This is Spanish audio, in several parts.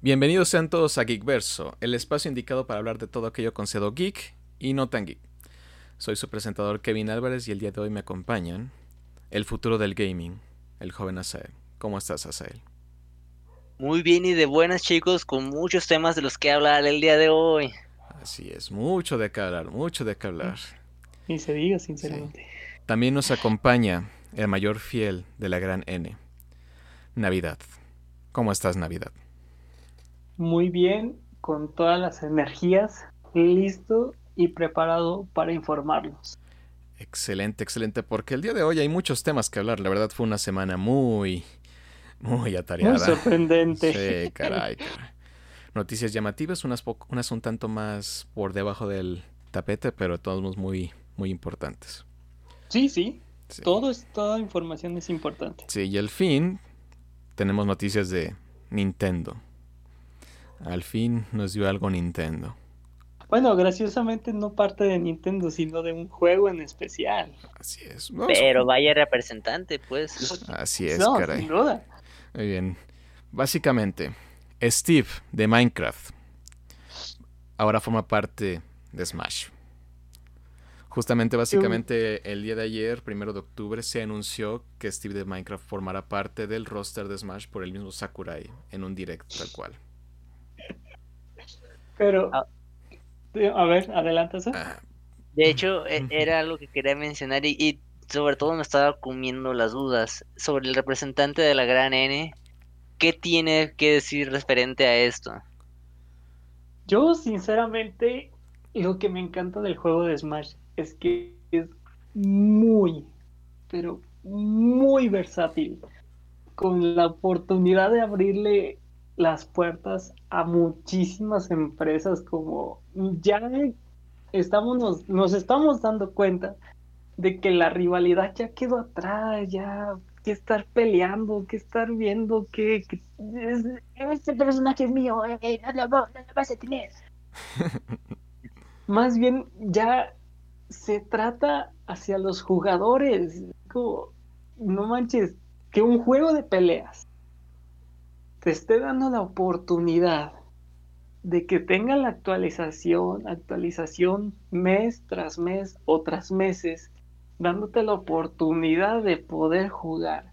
Bienvenidos sean todos a Geekverso, el espacio indicado para hablar de todo aquello concedo geek y no tan geek. Soy su presentador Kevin Álvarez y el día de hoy me acompañan el futuro del gaming, el joven Asael. ¿Cómo estás, Asael? Muy bien y de buenas chicos, con muchos temas de los que hablar el día de hoy. Así es, mucho de qué hablar, mucho de qué hablar. Y se diga sinceramente. También nos acompaña el mayor fiel de la gran N, Navidad. ¿Cómo estás, Navidad? Muy bien, con todas las energías, listo y preparado para informarlos. Excelente, excelente, porque el día de hoy hay muchos temas que hablar. La verdad fue una semana muy, muy atareada. Muy sorprendente. Sí, caray, caray. Noticias llamativas, unas, unas un tanto más por debajo del tapete, pero todos muy, muy importantes. Sí, sí, Todo es, toda información es importante. Sí, y al fin tenemos noticias de Nintendo. Al fin nos dio algo Nintendo. Bueno, graciosamente no parte de Nintendo, sino de un juego en especial. Así es. Pero vaya representante, pues. Así es, caray. Sin duda. Muy bien. Básicamente, Steve de Minecraft ahora forma parte de Smash. Justamente, básicamente, el día de ayer, primero de octubre, se anunció que Steve de Minecraft formará parte del roster de Smash por el mismo Sakurai en un directo tal cual. Pero, ah. a ver, adelante. Ah. De hecho, e, era algo que quería mencionar y, sobre todo me estaba comiendo las dudas sobre el representante de la gran N. ¿Qué tiene que decir referente a esto? Yo, sinceramente, lo que me encanta del juego de Smash es que es muy, pero muy versátil. Con la oportunidad de abrirle las puertas a muchísimas empresas como ya estamos nos, estamos dando cuenta de que la rivalidad ya quedó atrás, ya que estar peleando, que estar viendo que, este personaje es mío, eh, eh, no, lo, vas a tener. Más bien ya se trata hacia los jugadores, como no manches, que un juego de peleas te esté dando la oportunidad de que tenga la actualización, actualización mes tras mes o tras meses, dándote la oportunidad de poder jugar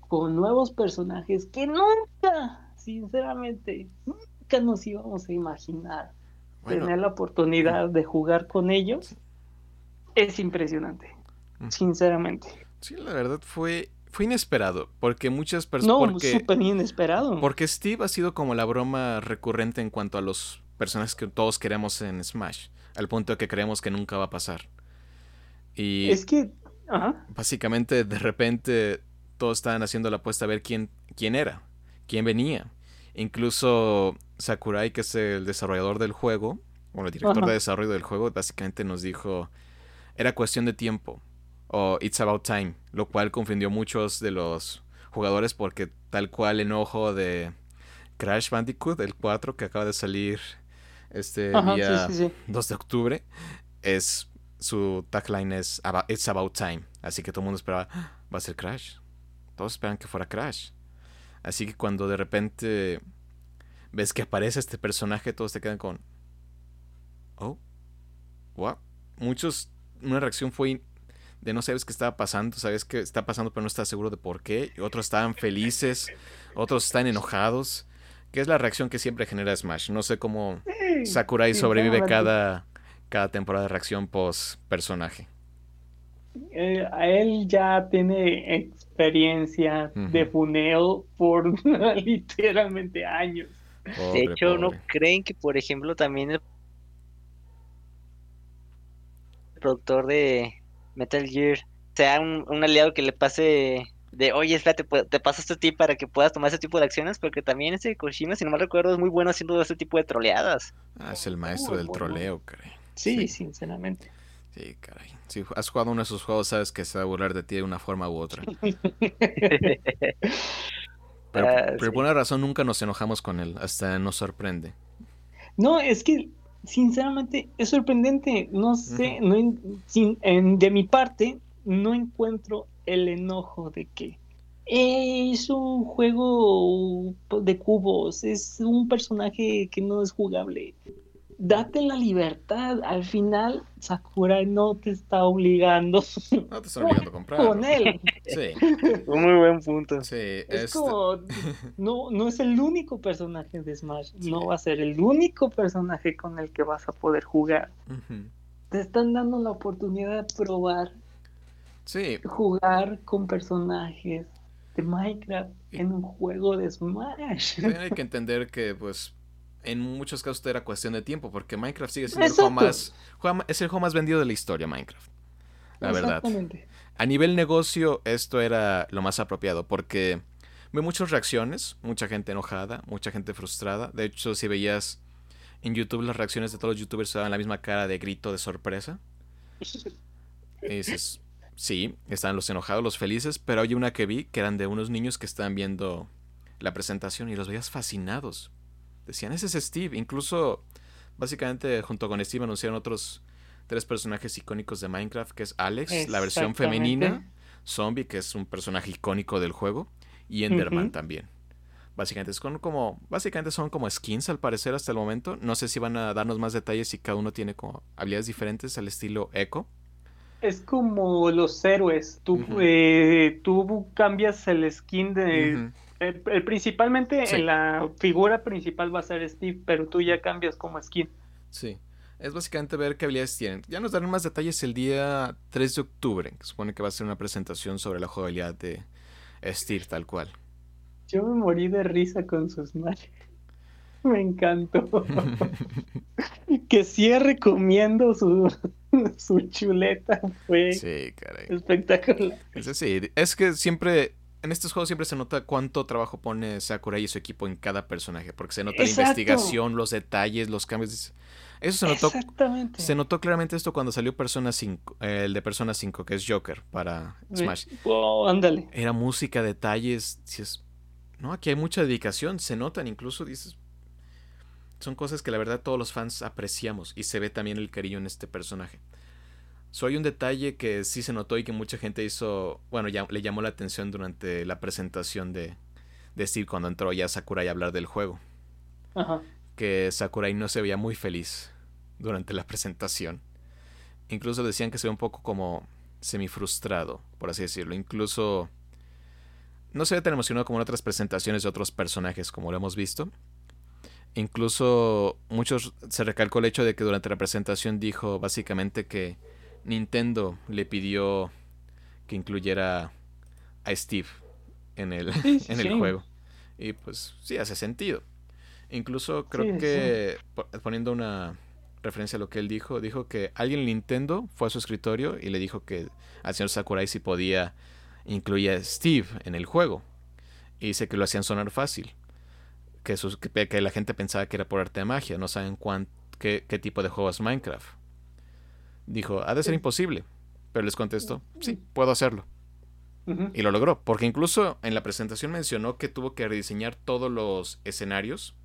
con nuevos personajes que nunca, sinceramente, nunca nos íbamos a imaginar tener la oportunidad de jugar con ellos. Es impresionante, sinceramente. Sí, la verdad fue fue inesperado, porque muchas personas... No, súper inesperado. Porque Steve ha sido como la broma recurrente en cuanto a los personajes que todos queremos en Smash, al punto de que creemos que nunca va a pasar. Y... Es que... Básicamente, de repente, todos estaban haciendo la apuesta a ver quién, quién era, quién venía. Incluso Sakurai, que es el desarrollador del juego, o el director de desarrollo del juego, básicamente nos dijo, era cuestión de tiempo o It's About Time, lo cual confundió muchos de los jugadores porque tal cual enojo de Crash Bandicoot, el 4 que acaba de salir este día 2 de octubre, es su tagline es It's About Time, así que todo el mundo esperaba, ah, va a ser Crash. Todos esperan que fuera Crash. Así que cuando de repente ves que aparece este personaje, todos te quedan con Oh, what? Muchos una reacción fue de no sabes qué estaba pasando, sabes qué está pasando pero no estás seguro de por qué, y otros estaban felices, otros están enojados, ¿Qué es la reacción que siempre genera Smash. No sé cómo Sakurai sobrevive cada, cada temporada de reacción post personaje. Eh, a él ya tiene experiencia de funeo por literalmente años. de hecho, ¿no creen que, por ejemplo, también el productor de, Metal Gear sea un, aliado que le pase de, oye, espérate, te paso este tip para que puedas tomar ese tipo de acciones, porque también ese Koshima, si no mal recuerdo, es muy bueno haciendo ese tipo de troleadas. Ah, es el maestro del troleo, caray. Sí, sinceramente. Sí, caray. Si has jugado uno de esos juegos, sabes que se va a burlar de ti de una forma u otra. pero, ah, por alguna razón nunca nos enojamos con él, hasta nos sorprende. No, es que sinceramente es sorprendente. No sé, no, sin, de mi parte, no encuentro el enojo de que es un juego de cubos, es un personaje que no es jugable. Date la libertad. Al final, Sakurai no te está obligando. No te está obligando a comprar. Con él. Sí. Un muy buen punto. Sí. Es este- como, no, no es el único personaje de Smash. No va a ser el único personaje con el que vas a poder jugar. Te están dando la oportunidad de probar, Sí, jugar con personajes de Minecraft en un juego de Smash. También hay que entender que, pues, en muchos casos era cuestión de tiempo, porque Minecraft sigue siendo el juego más, es el juego más vendido de la historia, Minecraft. La verdad. A nivel negocio, esto era lo más apropiado, porque ve muchas reacciones, mucha gente enojada, mucha gente frustrada. De hecho, si veías en YouTube las reacciones de todos los youtubers, se daban la misma cara de grito de sorpresa. Y dices, sí, estaban los enojados, los felices, pero hay una que vi que eran de unos niños que estaban viendo la presentación y los veías fascinados. Decían, ese es Steve. Incluso, básicamente, junto con Steve anunciaron otros tres personajes icónicos de Minecraft, que es Alex, la versión femenina, Zombie, que es un personaje icónico del juego, y Enderman también. Básicamente son como, básicamente son como skins al parecer hasta el momento. No sé si van a darnos más detalles si cada uno tiene como habilidades diferentes al estilo Echo. Es como los héroes. Tú, eh, tú cambias el skin de. El- el- principalmente Sí. en la figura principal va a ser Steve, pero tú ya cambias como skin. Sí. Es básicamente ver qué habilidades tienen. Ya nos darán más detalles el día 3 de octubre, que supone que va a ser una presentación sobre la jugabilidad de Steve tal cual. Yo me morí de risa con sus Smash. Me encantó. que cierre comiendo su, su chuleta fue sí, caray. espectacular. Es es que siempre, en estos juegos siempre se nota cuánto trabajo pone Sakurai y su equipo en cada personaje, porque se nota la investigación, los detalles, los cambios. Eso se notó, Exactamente. se notó claramente esto cuando salió Persona 5, eh, el de Persona 5, que es Joker para Smash. Oh, ándale. Era música, detalles, dices, no, aquí hay mucha dedicación, se notan incluso, dices, son cosas que la verdad todos los fans apreciamos y se ve también el cariño en este personaje. So, hay un detalle que sí se notó y que mucha gente hizo, bueno, ya le llamó la atención durante la presentación de, de Steve cuando entró ya Sakurai a hablar del juego, Ajá. que Sakurai no se veía muy feliz durante la presentación. Incluso decían que se ve un poco como semifrustrado, por así decirlo. Incluso no se ve tan emocionado como en otras presentaciones de otros personajes, como lo hemos visto. Incluso muchos se recalcó el hecho de que durante la presentación dijo básicamente que Nintendo le pidió que incluyera a Steve en el, Sí, sí, en el sí. juego. Y pues sí, hace sentido. Incluso creo que, po- poniendo una referencia a lo que él dijo, dijo que alguien en Nintendo fue a su escritorio y le dijo que al señor Sakurai si podía incluir a Steve en el juego. Y dice que lo hacían sonar fácil. Que, sus- que, que la gente pensaba que era por arte de magia. No saben cuán, qué, qué tipo de juego es Minecraft. Dijo, ha de ser imposible. Pero les contestó, sí, puedo hacerlo. Y lo logró, porque incluso en la presentación mencionó que tuvo que rediseñar todos los escenarios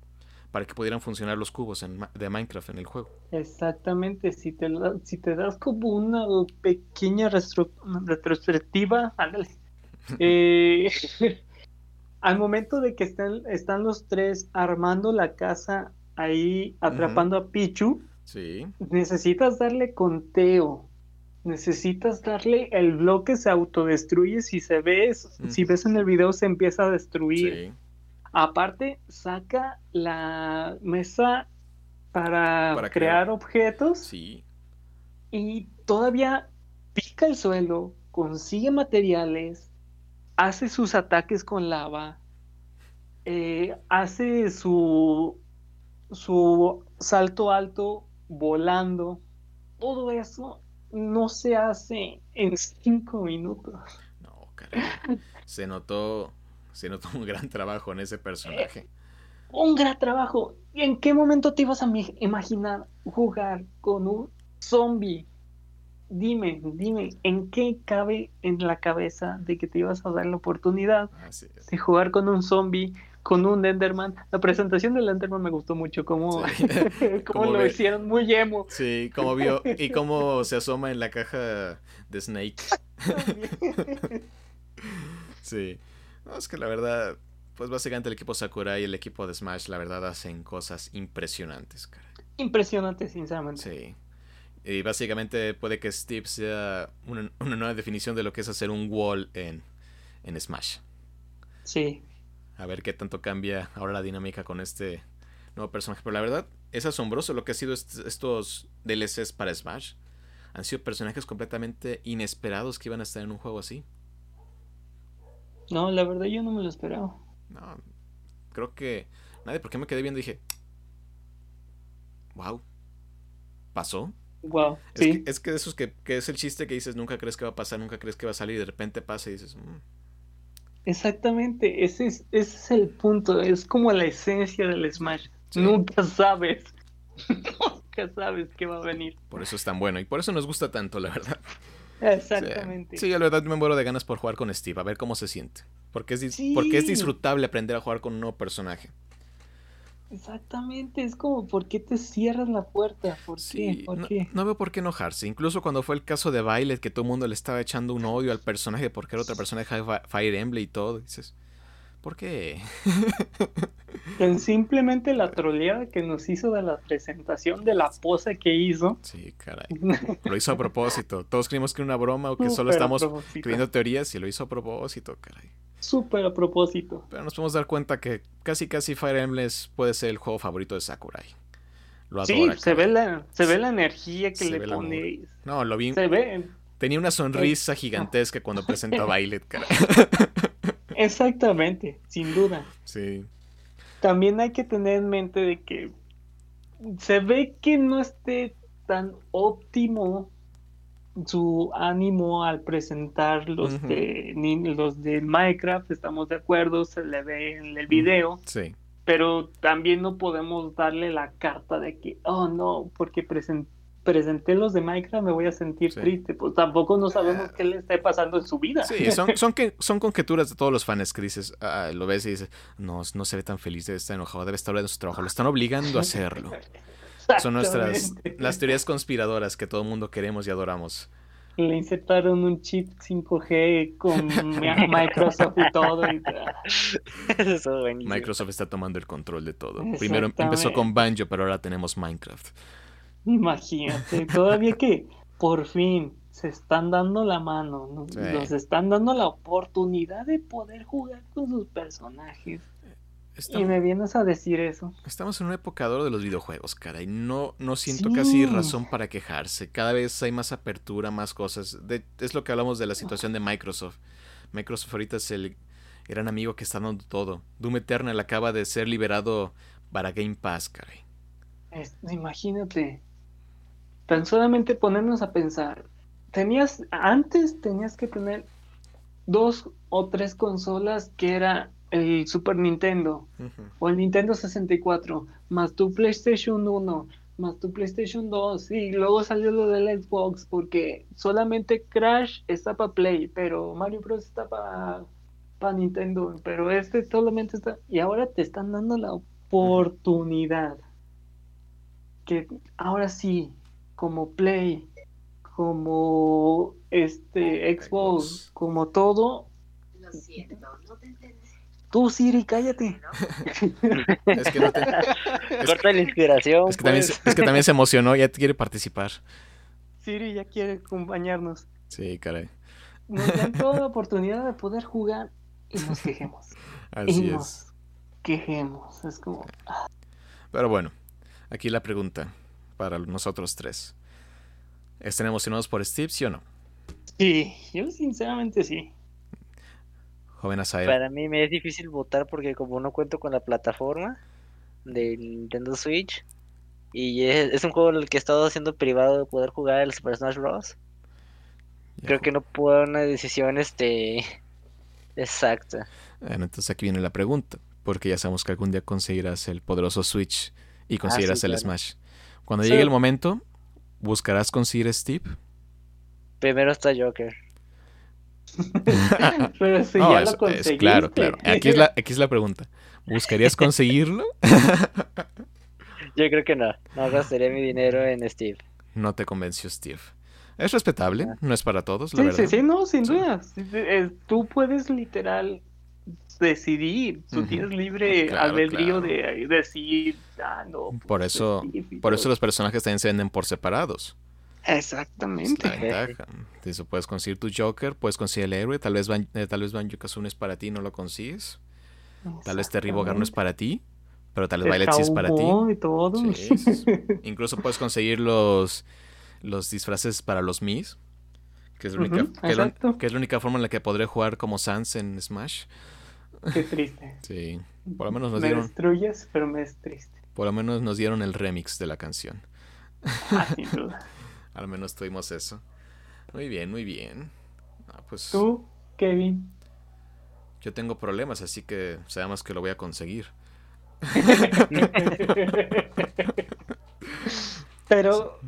para que pudieran funcionar los cubos en de Minecraft en el juego. Exactamente, si te, si te das como una pequeña retrospectiva, ándale. Eh, al momento de que están, están los tres armando la casa ahí atrapando a Pichu, Sí, necesitas darle conteo. Necesitas darle el bloque se autodestruye si se ves, Mm. si ves en el video se empieza a destruir. sí, Aparte, saca la mesa para, Para crear, crear. objetos sí. y todavía pica el suelo, consigue materiales, hace sus ataques con lava, eh, hace su, su salto alto volando. Todo eso no se hace en cinco minutos. No, caray. Se notó, se notó un gran trabajo en ese personaje. Un gran trabajo. ¿Y en qué momento te ibas a imaginar jugar con un zombie? Dime, dime, ¿en qué cabe en la cabeza de que te ibas a dar la oportunidad de jugar con un zombie, con un Enderman? La presentación del Enderman me gustó mucho, como, Sí. como Como lo ve- hicieron muy emo. Sí, como vio y cómo se asoma en la caja de Snake. Sí. No, es que la verdad, pues básicamente el equipo Sakurai y el equipo de Smash, la verdad, hacen cosas impresionantes, cara. Impresionante, sinceramente. Sí. Y básicamente puede que Steve sea una, una nueva definición de lo que es hacer un wall en, en Smash. Sí. A ver qué tanto cambia ahora la dinámica con este nuevo personaje. Pero la verdad, es asombroso lo que ha sido est- estos DLCs para Smash. Han sido personajes completamente inesperados que iban a estar en un juego así. No, la verdad yo no me lo esperaba. No, creo que nadie, porque me quedé viendo y dije, wow, pasó. Wow. Es, Sí. que, es que de esos que, que es el chiste que dices, nunca crees que va a pasar, nunca crees que va a salir y de repente pasa y dices, "Mm". Exactamente. Ese es, ese es el punto. Es como la esencia del Smash. Sí. Nunca sabes. Nunca sabes qué va a venir. por eso es tan bueno y por eso nos gusta tanto, la verdad. Exactamente. Sí, la verdad me muero de ganas por jugar con Steve, a ver cómo se siente. Porque es, Sí. porque es disfrutable aprender a jugar con un nuevo personaje. Exactamente. Es como, ¿por qué te cierras la puerta? ¿Por Sí, qué? ¿Por no, qué? no veo por qué enojarse. Incluso cuando fue el caso de Violet, que todo el mundo le estaba echando un odio al personaje porque era otra personaje de Fi- Fire Emblem y todo. Dices, ¿por qué? Tan simplemente la troleada que nos hizo de la presentación de la pose que hizo. Sí, caray. Lo hizo a propósito. Todos creímos que era una broma o que solo Súper estamos creyendo teorías y lo hizo a propósito, caray. Súper a propósito. Pero nos podemos dar cuenta que casi casi Fire Emblem puede ser el juego favorito de Sakurai. Lo Sí, adora. se caray. ve la, se ve la energía que Se le pone. No, lo vi. Se ve. Tenía una sonrisa gigantesca cuando presentó a Violet, caray. Exactamente, sin duda. Sí. También hay que tener en mente de que se ve que no esté tan óptimo su ánimo al presentar los de los de Minecraft, estamos de acuerdo, se le ve en el video, Sí. pero también no podemos darle la carta de que, oh no, porque presen- presenté los de Minecraft me voy a sentir Sí. triste, pues tampoco no sabemos Ah. qué le está pasando en su vida. Sí, son, son, que, son conjeturas de todos los fans que dices, ah, lo ves y dices, no, no se ve tan feliz, debe estar enojado, debe estar hablando de su trabajo, lo están obligando a hacerlo. Son nuestras, las teorías conspiradoras que todo el mundo queremos y adoramos. Le insertaron un chip 5G con Mi- Microsoft y todo. Y, Eso. Microsoft está tomando el control de todo. Primero empezó con Banjo, pero ahora tenemos Minecraft. imagínate, todavía que por fin se están dando la mano, ¿no? Sí. nos están dando la oportunidad de poder jugar con sus personajes. Y me vienes a decir eso. estamos en una época de oro de los videojuegos, cara, y no, no siento Sí. casi razón para quejarse. Cada vez hay más apertura, más cosas. De- es lo que hablamos de la situación de Microsoft. Microsoft ahorita es el gran amigo que está dando todo. Doom Eternal acaba de ser liberado para Game Pass, caray. Es- imagínate, tan solamente ponernos a pensar, tenías, antes tenías que tener dos o tres consolas que era el Super Nintendo o el Nintendo 64, más tu PlayStation 1, más tu PlayStation 2, y luego salió lo del Xbox, porque solamente Crash está para Play, pero Mario Bros está para Nintendo, pero este solamente está, y ahora te están dando la oportunidad, que ahora sí, como Play, como este Xbox, Xbox. como todo, Lo siento, no te entendí. Tú Siri, cállate. Es que, no te- es Corta la inspiración. es que también, pues. se- es que también se emocionó, ya quiere participar. Siri ya quiere acompañarnos. Sí, caray. Nos dan toda la oportunidad de poder jugar y nos quejemos. Así y es. nos quejemos. Es como, Pero bueno, aquí la pregunta para nosotros tres. ¿Están emocionados por Steve, sí o no? sí, yo sinceramente sí. Joven Asael. Para mí me es difícil votar porque como no cuento con la plataforma de Nintendo Switch y es, es un juego en el que he estado haciendo privado de poder jugar el Super Smash Bros. Ya, Creo que no puedo dar una decisión este exacta. Bueno, entonces aquí viene la pregunta. Porque ya sabemos que algún día conseguirás el poderoso Switch y conseguirás sí, el claro. Smash. Cuando Sí. llegue el momento, ¿buscarás conseguir Steve? Primero está Joker. Pero si No, ya es- lo es conseguiste. claro, claro. Aquí es, la, aquí es la pregunta. ¿Buscarías conseguirlo? Yo creo que no. No gastaría mi dinero en Steve. No te convenció Steve. Es respetable, Ah. no es para todos, la Sí, verdad. sí, sí, no, sin Sí. duda. Eh, Tú puedes literal decidir. Tú tienes libre Claro, albedrío claro. de decir, ah, no. Por pues, eso, Steve por eso los personajes también se venden por separados. Es Exactamente. la ventaja. Entonces, puedes conseguir tu Joker, puedes conseguir el héroe, tal vez, Ban- eh, tal vez Banjo Kazooie es para ti y no lo consigues. Tal vez Terry Bogard no es para ti, pero tal vez Violet sí es para ti. Y todo. Sí, sí. Incluso puedes conseguir los, los disfraces para los Mis. Que es, la única, que, es la, exacto. que es la única forma en la que podré jugar como Sans en Smash. Qué triste. Sí. Por lo menos nos me dieron, destruyes, pero me es triste. por lo menos nos dieron el remix de la canción. Ah, sin duda. Al menos tuvimos eso. Muy bien, muy bien. Ah, pues Tú, Kevin. yo tengo problemas, así que sabemos que lo voy a conseguir. Pero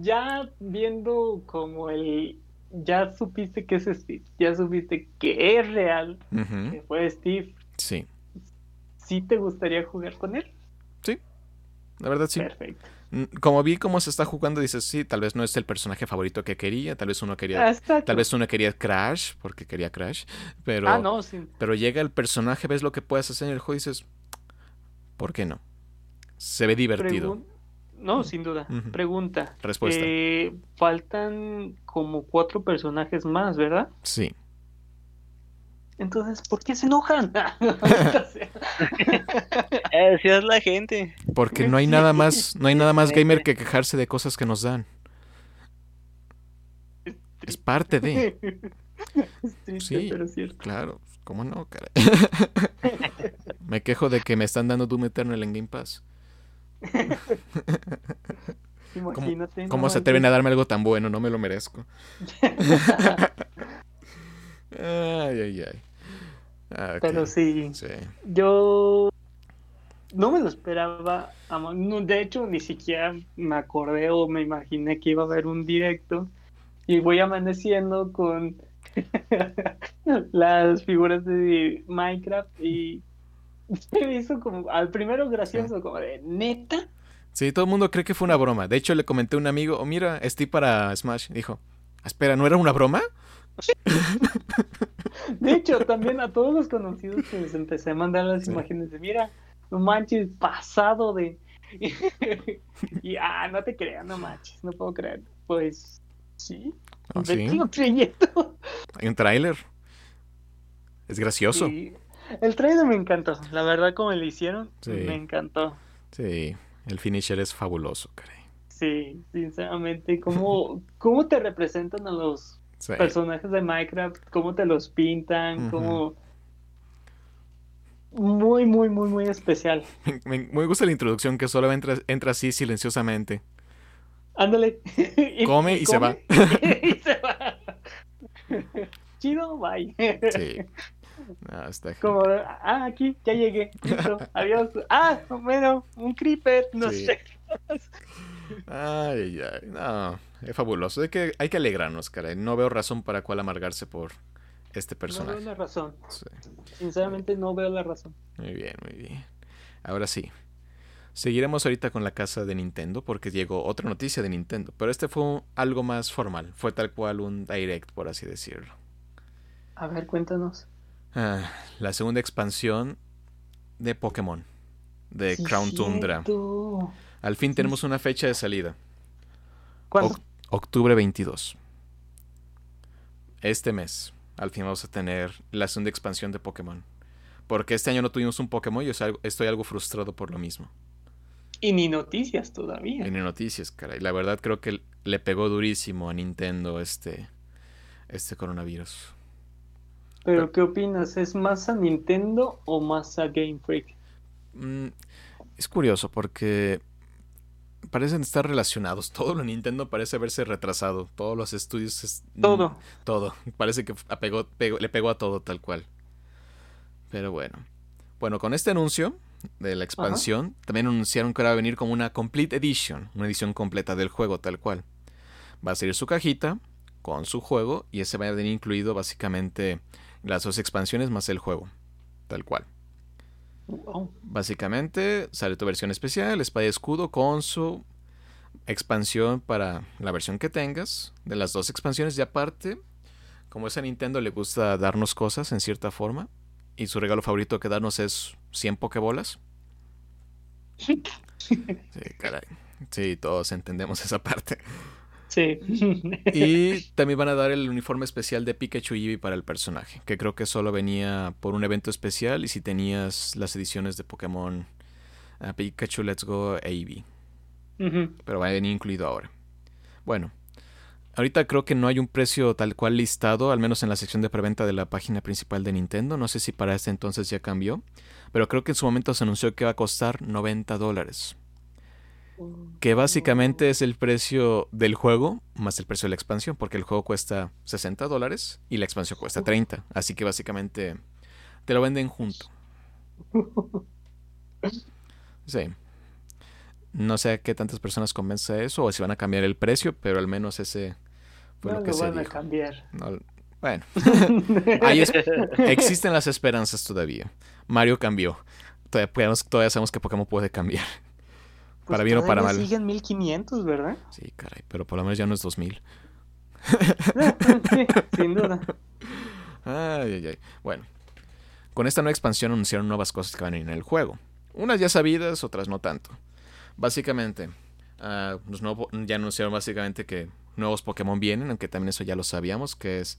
ya viendo como el... Ya supiste que es Steve, ya supiste que es real, que fue Steve. Sí, ¿Sí te gustaría jugar con él? la verdad sí. Perfecto. Como vi cómo se está jugando, dices, sí, tal vez no es el personaje favorito que quería, tal vez uno quería, Exacto. tal vez uno quería Crash, porque quería Crash, pero, Ah, no, sí. pero llega el personaje, ves lo que puedes hacer en el juego y dices, ¿por qué no? Se ve divertido. Pregun- No, sin duda. Pregunta. Respuesta. Eh, faltan como cuatro personajes más, ¿verdad? Sí. Entonces, ¿por qué se enojan? Así es la gente. Porque no hay nada más, no hay nada más gamer que quejarse de cosas que nos dan. Es parte de, Es triste, Sí. pero cierto. claro, ¿cómo no, caray? Me quejo de que me están dando Doom Eternal en Game Pass. Imagínate. ¿Cómo se atreven a darme algo tan bueno? No me lo merezco. Ay, ay, ay. Ah. Pero sí, Sí. yo no me lo esperaba. no, de hecho, ni siquiera me acordé o me imaginé que iba a haber un directo. Y voy amaneciendo con las figuras de Minecraft y se me hizo como al primero gracioso, como de neta. Sí, todo el mundo cree que fue una broma. De hecho, le comenté a un amigo, oh, mira, estoy para Smash. Dijo, espera, ¿no era una broma? De hecho, también a todos los conocidos que les empecé a mandar las Sí. imágenes de, mira, no manches, pasado de... y, ah, no te creas, no manches, no puedo creer. Pues, sí, Ah, sí, creyendo. hay un tráiler. Es gracioso. El trailer me encantó, la verdad como le hicieron, Sí. me encantó. Sí, el finisher es fabuloso, caray. Sí, sinceramente, ¿cómo, cómo te representan a los Sí. personajes de Minecraft? ¿Cómo te los pintan? ¿Cómo...? Muy, muy, muy, muy especial. Me, me gusta la introducción que solo entra, entra así silenciosamente. Ándale. Y- Come y se va. y se va. Chido, bye. Sí. Ah, está Como, ah, aquí, ya llegué. Listo, adiós. Ah, bueno, un creeper, no Sí. sé. Ay, ay, no, es fabuloso. Hay que, hay que alegrarnos, caray. No veo razón para cuál amargarse por este No veo personaje. la razón. Sí. Sinceramente, no veo la razón. Muy bien, muy bien. Ahora sí. Seguiremos ahorita con la casa de Nintendo porque llegó otra noticia de Nintendo. Pero este fue algo más formal. Fue tal cual un direct, por así decirlo. A ver, cuéntanos. Ah, la segunda expansión de Pokémon. De Sí, Crown Tundra. Al fin tenemos una fecha de salida. ¿Cuándo? Oc- octubre 22. Este mes, al fin vamos a tener la segunda expansión de Pokémon. Porque este año no tuvimos un Pokémon y estoy algo frustrado por lo mismo. Y ni noticias todavía. En noticias, caray. La verdad creo que le pegó durísimo a Nintendo este, este coronavirus. Pero, ¿qué opinas? ¿Es más a Nintendo o más a Game Freak? Mm, es curioso porque parecen estar relacionados. Todo lo Nintendo parece haberse retrasado. Todos los estudios... es- mm, Todo. Todo. Parece que apegó- pegó- le pegó a todo tal cual. Pero bueno. Bueno, con este anuncio de la expansión, también anunciaron que ahora va a venir como una Complete Edition, una edición completa del juego tal cual. Va a salir su cajita con su juego y ese va a venir incluido básicamente las dos expansiones más el juego, tal cual. Wow. Básicamente sale tu versión especial, espada y escudo, con su expansión para la versión que tengas, de las dos expansiones y aparte, como es a Nintendo le gusta darnos cosas en cierta forma, y su regalo favorito que darnos es 100 pokebolas. Sí, caray. Sí, todos entendemos esa parte. Sí. Y también van a dar el uniforme especial de Pikachu y Eevee para el personaje, que creo que solo venía por un evento especial y si tenías las ediciones de Pokémon ah, Pikachu Let's Go e Eevee. Pero va a venir incluido ahora. Bueno, ahorita creo que no hay un precio tal cual listado, al menos en la sección de preventa de la página principal de Nintendo. No sé si para este entonces ya cambió, pero creo que en su momento se anunció que va a costar 90 dólares. Que básicamente es el precio del juego más el precio de la expansión, porque el juego cuesta 60 dólares y la expansión cuesta 30. Así que básicamente te lo venden junto. Sí. No sé a qué tantas personas convence eso o si van a cambiar el precio, pero al menos ese fue no lo que lo se van a cambiar. No, bueno, Ahí es- existen las esperanzas todavía. Mario cambió. Todavía, todavía sabemos que Pokémon puede cambiar. Pues para bien o para mal. siguen 1500, ¿verdad? Sí, caray, pero por lo menos ya no es 2000. Sí, sin duda. Ay, ay, ay. Bueno, con esta nueva expansión anunciaron nuevas cosas que van a ir en el juego. Unas ya sabidas, otras no tanto. Básicamente, ah, nuevo- ya anunciaron básicamente que nuevos Pokémon vienen, aunque también eso ya lo sabíamos, que es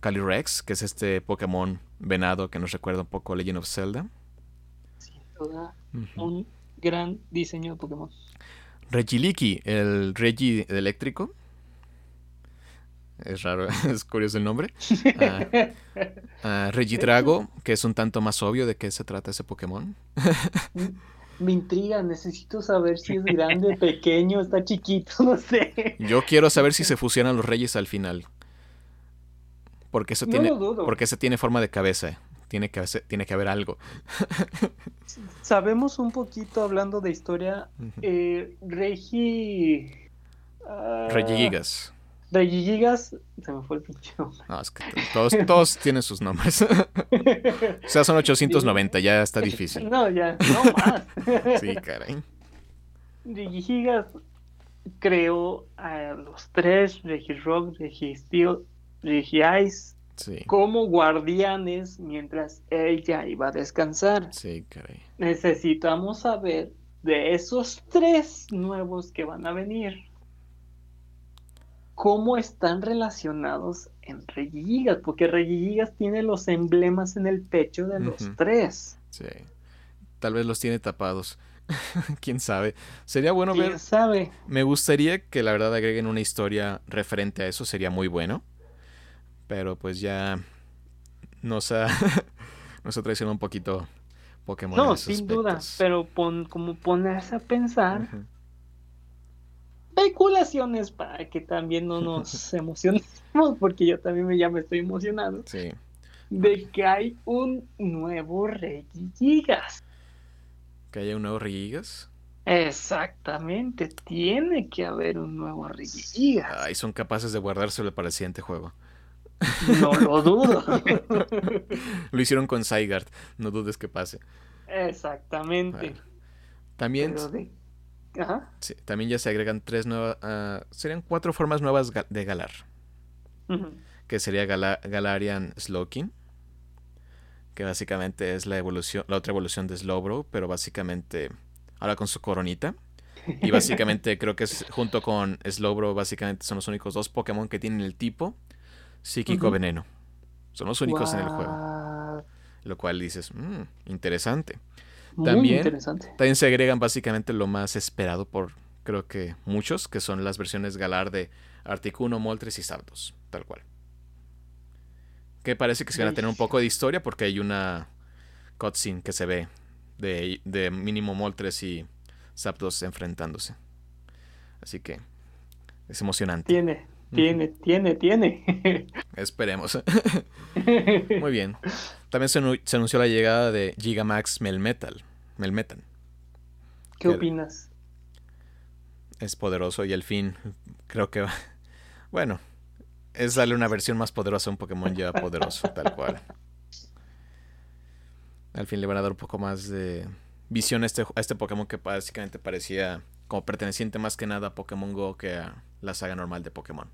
Calyrex, que es este Pokémon venado que nos recuerda un poco a Legend of Zelda. Sin duda. Ujú. Un gran diseño de Pokémon. Regiliki, el Regi eléctrico. Es raro, es curioso el nombre. Ah, ah, Regidrago, que es un tanto más obvio de qué se trata ese Pokémon. Me intriga, necesito saber si es grande, pequeño, está chiquito, no sé. Yo quiero saber si se fusionan los reyes al final. Porque eso No tiene, porque ese tiene forma de cabeza. Tiene que, hacer- tiene que haber algo. Sabemos un poquito hablando de historia. Eh, Regi. ah, Regigigas. Regigigas. Se me fue el pinche nombre. No, es que todos, todos tienen sus nombres. o sea, son 890, ya está difícil. No, ya, no más. Sí, caray. Regigigas creó a los tres, Regirock, Registeel, Regiice, Sí, como guardianes mientras ella iba a descansar. sí, caray. Necesitamos saber de esos tres nuevos que van a venir. ¿Cómo están relacionados en Regigigas? Porque Regigigas tiene los emblemas en el pecho de los tres. Sí. Tal vez los tiene tapados. Quién sabe. Sería bueno ver. ¿Quién sabe? Me gustaría que la verdad agreguen una historia referente a eso, sería muy bueno. Pero pues ya nos ha, nos ha traicionado un poquito Pokémon. No, sin duda, pero pon- como ponerse a pensar, especulaciones para que también no nos emocionemos, porque yo también ya me estoy emocionando, Sí. de que hay un nuevo Regigigas. Que haya un nuevo Regigigas. Exactamente, tiene que haber un nuevo Regigigas. Ay, son capaces de guardárselo para el siguiente juego. No lo dudo. Lo hicieron con Zygarde, no dudes que pase. Exactamente. Bueno. También, de- Ajá. sí, también ya se agregan tres nuevas. ah, serían cuatro formas nuevas de Galar. Que sería Gala- Galarian Slowking, que básicamente es la evolución, la otra evolución de Slowbro, pero básicamente ahora con su coronita. Y básicamente creo que es junto con Slowbro, básicamente son los únicos dos Pokémon que tienen el tipo psíquico veneno. Son los únicos en el juego. Lo cual dices, "Mm, interesante. Muy También- interesante. También se agregan básicamente lo más esperado por creo que muchos, que son las versiones Galar de Articuno, Moltres y Zapdos, tal cual. Que parece que se van a tener un poco de historia porque hay una cutscene que se ve de, de mínimo Moltres y Zapdos enfrentándose. Así que es emocionante. Tiene, tiene, tiene, tiene. Esperemos. Muy bien. También se, anu- se anunció la llegada de Gigamax Melmetal. Melmetal. ¿Qué opinas? es poderoso y al fin creo que va- bueno es darle una versión más poderosa a un Pokémon ya poderoso tal cual al fin le van a dar un poco más de visión a este, a este Pokémon que básicamente parecía como perteneciente más que nada a Pokémon Go que a la saga normal de Pokémon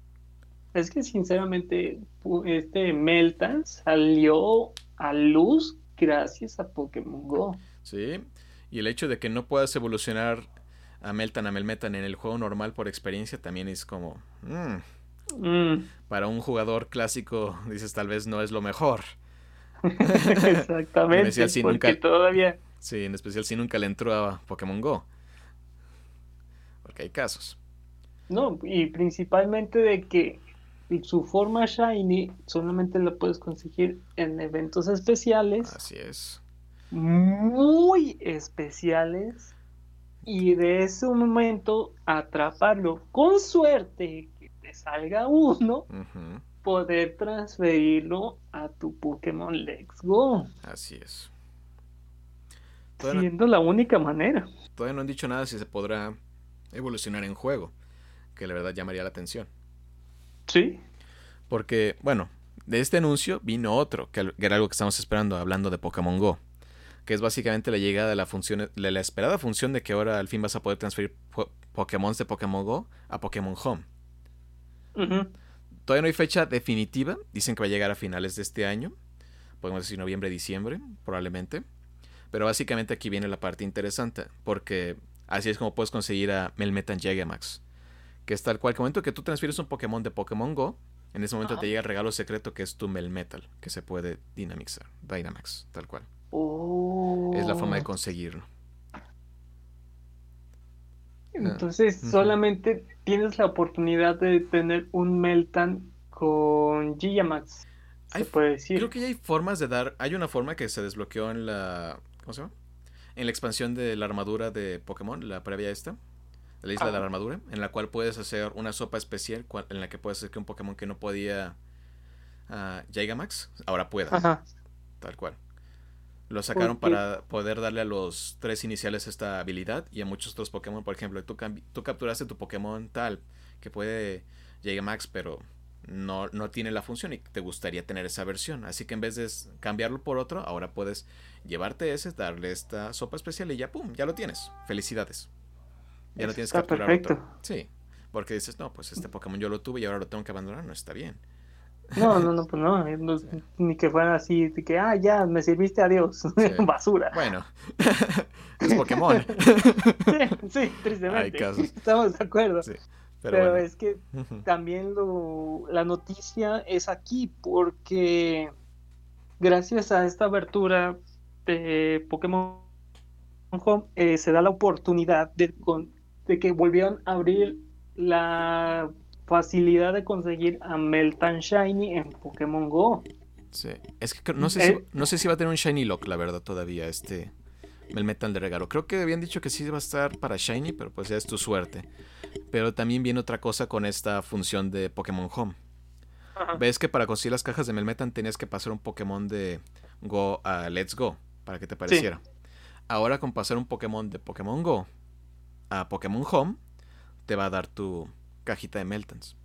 Es que sinceramente este Meltan salió a luz gracias a Pokémon Go. Sí. Y el hecho de que no puedas evolucionar a Meltan a Melmetan en el juego normal por experiencia también es como... mm, Mm, para un jugador clásico, dices, tal vez no es lo mejor. exactamente, si porque nunca- todavía... Sí, en especial si nunca le entró a Pokémon Go. Porque hay casos. No, y principalmente de que su forma shiny solamente la puedes conseguir en eventos especiales, Así es. muy especiales, y de ese momento atraparlo con suerte que te salga uno, poder transferirlo a tu Pokémon Let's Go, Así es. Todavía no, siendo la única manera. todavía no han dicho nada si se podrá evolucionar en juego. Que la verdad llamaría la atención. Sí, Porque, bueno, de este anuncio vino otro, que, era algo que estamos esperando, hablando de Pokémon Go. Que es básicamente la llegada de la función, de la esperada función de que ahora al fin vas a poder transferir po- Pokémon de Pokémon Go a Pokémon Home. Todavía no hay fecha definitiva. Dicen que va a llegar a finales de este año. Podemos decir noviembre, diciembre, probablemente. Pero básicamente aquí viene la parte interesante. Porque así es como puedes conseguir a Melmetan Gigamax. Que es tal cual. Que momento que tú transfieres un Pokémon de Pokémon Go. En ese momento Ajá. te llega el regalo secreto que es tu Melmetal. Que se puede dinamizar. Dynamax, tal cual. Es la forma de Oh. conseguirlo. Entonces Ujú. solamente tienes la oportunidad de tener un Meltan con Gigamax, se Hay- puede decir. Creo que ya hay formas de dar. Hay una forma que se desbloqueó en la. ¿Cómo se llama? En la expansión de la armadura de Pokémon, la previa esta. De la isla de la Ajá. armadura. En la cual puedes hacer una sopa especial. En la que puedes hacer que un Pokémon que no podía. ah, Gigamax. Ahora pueda. Ajá. Tal cual. Lo sacaron para poder darle a los tres iniciales esta habilidad. Y a muchos otros Pokémon. Por ejemplo, tú, capturaste tu Pokémon tal. Que puede Gigamax, pero no, no tiene la función y te gustaría tener esa versión. Así que en vez de cambiarlo por otro, ahora puedes llevarte ese, darle esta sopa especial y ya, ¡pum! Ya lo tienes. Felicidades. Ya no Eso tienes que capturar perfecto. otro. Sí. Porque dices, no, pues este Pokémon yo lo tuve y ahora lo tengo que abandonar. No está bien. No, no, no, pues no, eh, no, ni que fuera así, de que, ah, ya, me sirviste, adiós, basura. Bueno, es Pokémon. Sí, sí, tristemente. Estamos de acuerdo. Sí, Pero, Pero, bueno. es que también lo, la noticia es aquí porque gracias a esta abertura de Pokémon Home eh, se da la oportunidad de, con- de que volvieron a abrir la facilidad de conseguir a Meltan Shiny en Pokémon Go. Sí. Es que no sé, si, Eh. no sé si va a tener un Shiny Lock, la verdad, todavía, este. El metal de regalo. Creo que habían dicho que sí va a estar para Shiny, pero pues ya es tu suerte. Pero también viene otra cosa con esta función de Pokémon Home. Ves que para conseguir las cajas de Melmetan tenías que pasar un Pokémon de Go a Let's Go, para que te pareciera. Ahora con pasar un Pokémon de Pokémon Go a Pokémon Home, te va a dar tu cajita de Meltans.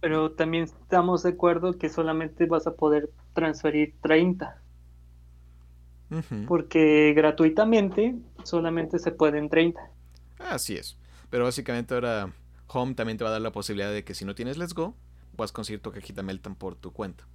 Pero también estamos de acuerdo que solamente vas a poder transferir 30. Ujú. Porque gratuitamente solamente se pueden 30. Así es. Pero básicamente ahora Home también te va a dar la posibilidad de que si no tienes Let's Go, puedas conseguir tu cajita Meltan por tu cuenta.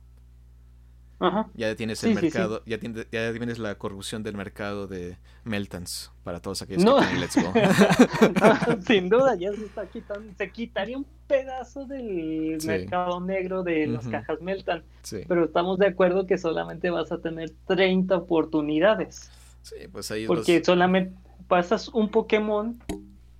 Ajá. Ya tienes Sí, el sí, sí. mercado, Ya, tienes, ya tienes la corrupción del mercado de Meltans para todos aquellos No. que tienen Let's Go. No, sin duda, ya se está quitando, se quitaría un pedazo del mercado negro de las cajas Meltan, pero estamos de acuerdo que solamente vas a tener 30 oportunidades, sí, pues ahí porque los- solamente pasas un Pokémon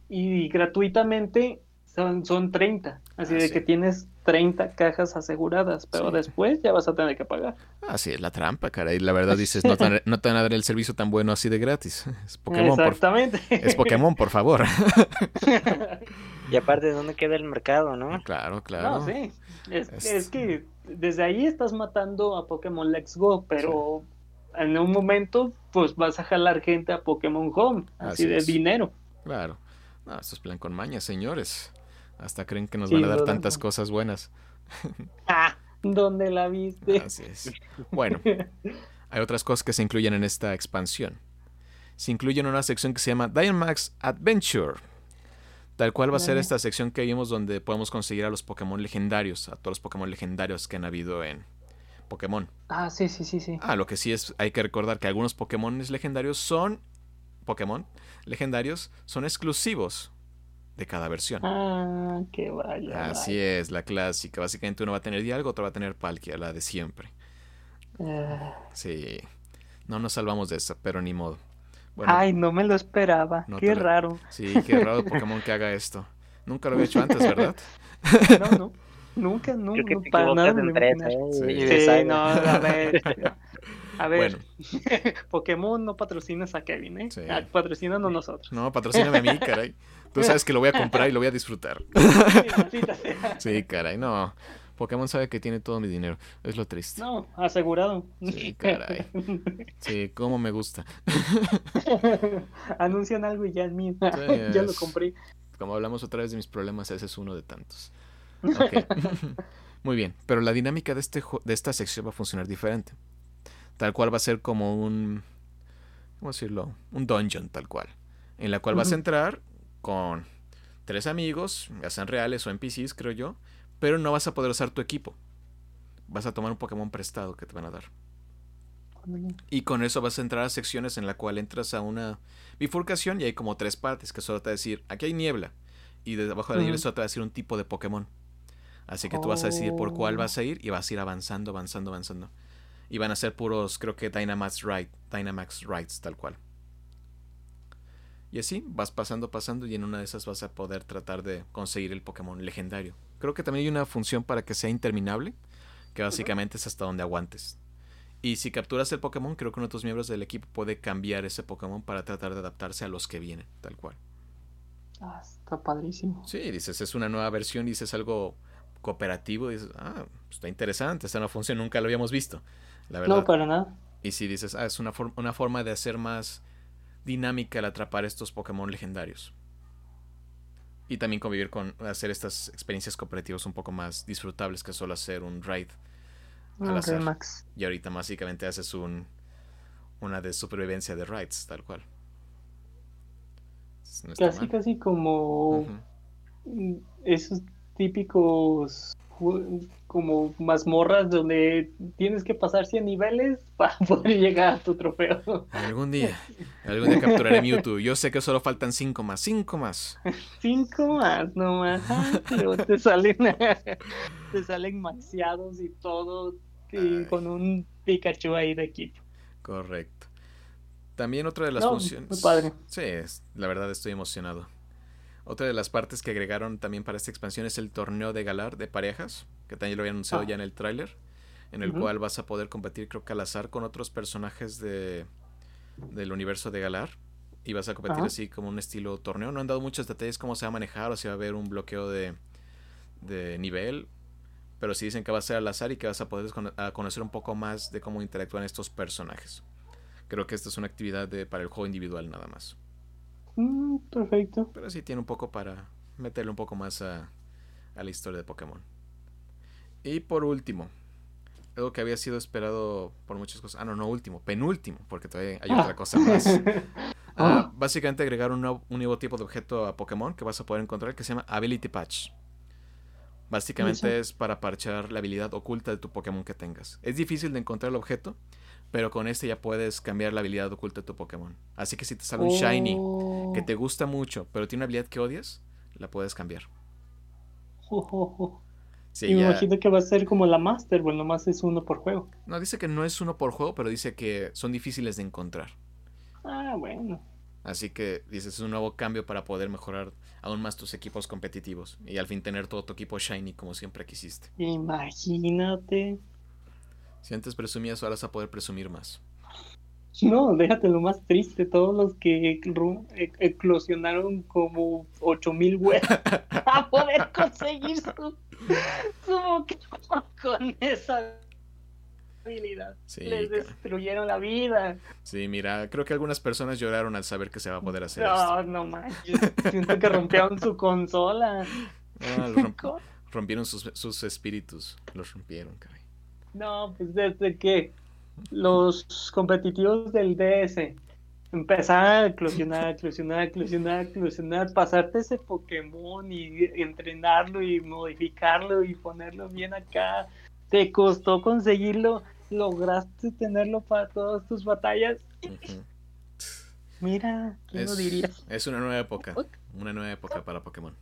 y gratuitamente son, son 30, así Ah, de sí. que tienes 30 cajas aseguradas, pero Sí. después ya vas a tener que pagar. Así es la trampa, cara. Y la verdad dices, no te, no te van a dar el servicio tan bueno así de gratis. Es Pokémon, por, Exactamente. es Pokémon, por favor. Y aparte, ¿dónde queda el mercado, no? claro, claro. No, sí. Es, Es- es que desde ahí estás matando a Pokémon Let's Go, pero en un momento pues vas a jalar gente a Pokémon Home, así, Así de es. dinero. Claro. No, esto es plan con maña, señores. Hasta creen que nos Sí, van a dar tantas no. cosas buenas. Ah, ¿dónde la viste? Así es. Bueno, hay otras cosas que se incluyen en esta expansión. Se incluye en una sección que se llama Dynamax Adventure. Tal cual va a ser esta sección que vimos donde podemos conseguir a los Pokémon legendarios, a todos los Pokémon legendarios que han habido en Pokémon. Ah, sí, sí, sí, sí. Ah, lo que sí es, hay que recordar que algunos Pokémon legendarios son. Pokémon legendarios son exclusivos de cada versión. Ah, que vaya. Así es, la clásica. Básicamente uno va a tener Dialgo, otro va a tener Palkia, la de siempre. Ah. Sí. No nos salvamos de esa, pero ni modo. Bueno, Ay, no me lo esperaba. No Qué raro. sí, qué raro Pokémon que haga esto. Nunca lo había hecho antes, ¿verdad? No, no. Nunca, no, Creo que no, para nada. ¿eh? Sí. No, a ver. A ver, Bueno, Pokémon no patrocinas a Kevin, ¿eh? Sí. Ah, Patrocinan a nosotros. no, patrocíname a mí, caray. Tú sabes que lo voy a comprar y lo voy a disfrutar. Sí, caray, no. Pokémon sabe que tiene todo mi dinero. Es lo triste. No, asegurado. Sí, caray. Sí, cómo me gusta. Anuncian algo y ya es mío. Ya lo compré. Como hablamos otra vez de mis problemas, ese es uno de tantos. Ok. Muy bien, pero la dinámica de, este, de esta sección va a funcionar diferente. Tal cual va a ser como un... ¿Cómo decirlo? Un dungeon, tal cual. En la cual vas a entrar con tres amigos, ya sean reales o NPCs, creo yo, pero no vas a poder usar tu equipo. Vas a tomar un Pokémon prestado que te van a dar. Y con eso vas a entrar a secciones en la cual entras a una bifurcación y hay como tres partes que solo te va a decir, aquí hay niebla. Y de abajo de la niebla solo te va a decir un tipo de Pokémon. Así que tú vas a decidir por cuál vas a ir y vas a ir avanzando, avanzando, avanzando. Y van a ser puros, creo que Dynamax Ride, Dynamax Rides, tal cual. Y así vas pasando, pasando y en una de esas vas a poder tratar de conseguir el Pokémon legendario. Creo que también hay una función para que sea interminable, que básicamente es hasta donde aguantes. Y si capturas el Pokémon, creo que uno de tus miembros del equipo puede cambiar ese Pokémon para tratar de adaptarse a los que vienen, tal cual. Ah, está padrísimo. Sí, dices, es una nueva versión, dices algo cooperativo, dices, ah, está interesante, esta nueva función nunca lo habíamos visto, la verdad. No, para nada. Y si dices, ah, es una, for- una forma de hacer más dinámica el atrapar estos Pokémon legendarios. Y también convivir con, hacer estas experiencias cooperativas un poco más disfrutables que solo hacer un raid. Al Ok, azar. Max. Y ahorita básicamente haces un, una de supervivencia de raids, tal cual. No Casi, mal. casi como esos típicos como mazmorras donde tienes que pasar 100 niveles para poder llegar a tu trofeo. Algún día, algún día capturaré Mewtwo. Yo sé que solo faltan cinco más, cinco más. Cinco más nomás. Ay, pero te salen, te salen maxeados y todo y Ay. con un Pikachu ahí de equipo. Correcto. También otra de las No, funciones. muy padre. Sí, la verdad estoy emocionado. Otra de las partes que agregaron también para esta expansión es el torneo de Galar de parejas, que también lo habían anunciado Ah. ya en el tráiler, en el cual vas a poder competir creo que al azar con otros personajes de del universo de Galar y vas a competir así como un estilo torneo. No han dado muchos detalles cómo se va a manejar o si va a haber un bloqueo de, de nivel, pero sí dicen que va a ser al azar y que vas a poder a conocer un poco más de cómo interactúan estos personajes. Creo que esta es una actividad de, para el juego individual nada más. Mm, perfecto. Pero sí tiene un poco para meterle un poco más a, a la historia de Pokémon. Y por último, algo que había sido esperado por muchas cosas. Ah, no, no último, penúltimo, porque todavía hay otra cosa más. Ah, básicamente agregar un nuevo, un nuevo tipo de objeto a Pokémon que vas a poder encontrar que se llama Ability Patch. Básicamente es para parchar la habilidad oculta de tu Pokémon que tengas. Es difícil de encontrar el objeto, pero con este ya puedes cambiar la habilidad oculta de tu Pokémon. Así que si te sale un Shiny Oh. que te gusta mucho, pero tiene una habilidad que odias, la puedes cambiar. Oh, oh, oh. Sí, y me ya- imagino que va a ser como la Master, bueno, nomás es uno por juego. No, dice que no es uno por juego, pero dice que son difíciles de encontrar. Ah, bueno. Así que dices, es un nuevo cambio para poder mejorar aún más tus equipos competitivos y al fin tener todo tu equipo shiny como siempre quisiste. Imagínate. Si antes presumías, ahora vas a poder presumir más. No, déjate lo más triste, todos los que e- eclosionaron como 8000 webs a poder conseguir su, su con esa habilidad. Sí, Les destruyeron la vida. Sí, mira, creo que algunas personas lloraron al saber que se va a poder hacer esto. No, no manches. Siento que rompieron su consola. Ah, romp- rompieron sus, sus espíritus, los rompieron, caray. No, pues desde que los competitivos del DS empezaron a eclosionar, eclosionar, eclosionar, eclosionar, pasarte ese Pokémon y entrenarlo y modificarlo y ponerlo bien acá te costó conseguirlo, lograste tenerlo para todas tus batallas. Mira, ¿quién lo Es, diría? es una nueva época. Una nueva época para Pokémon.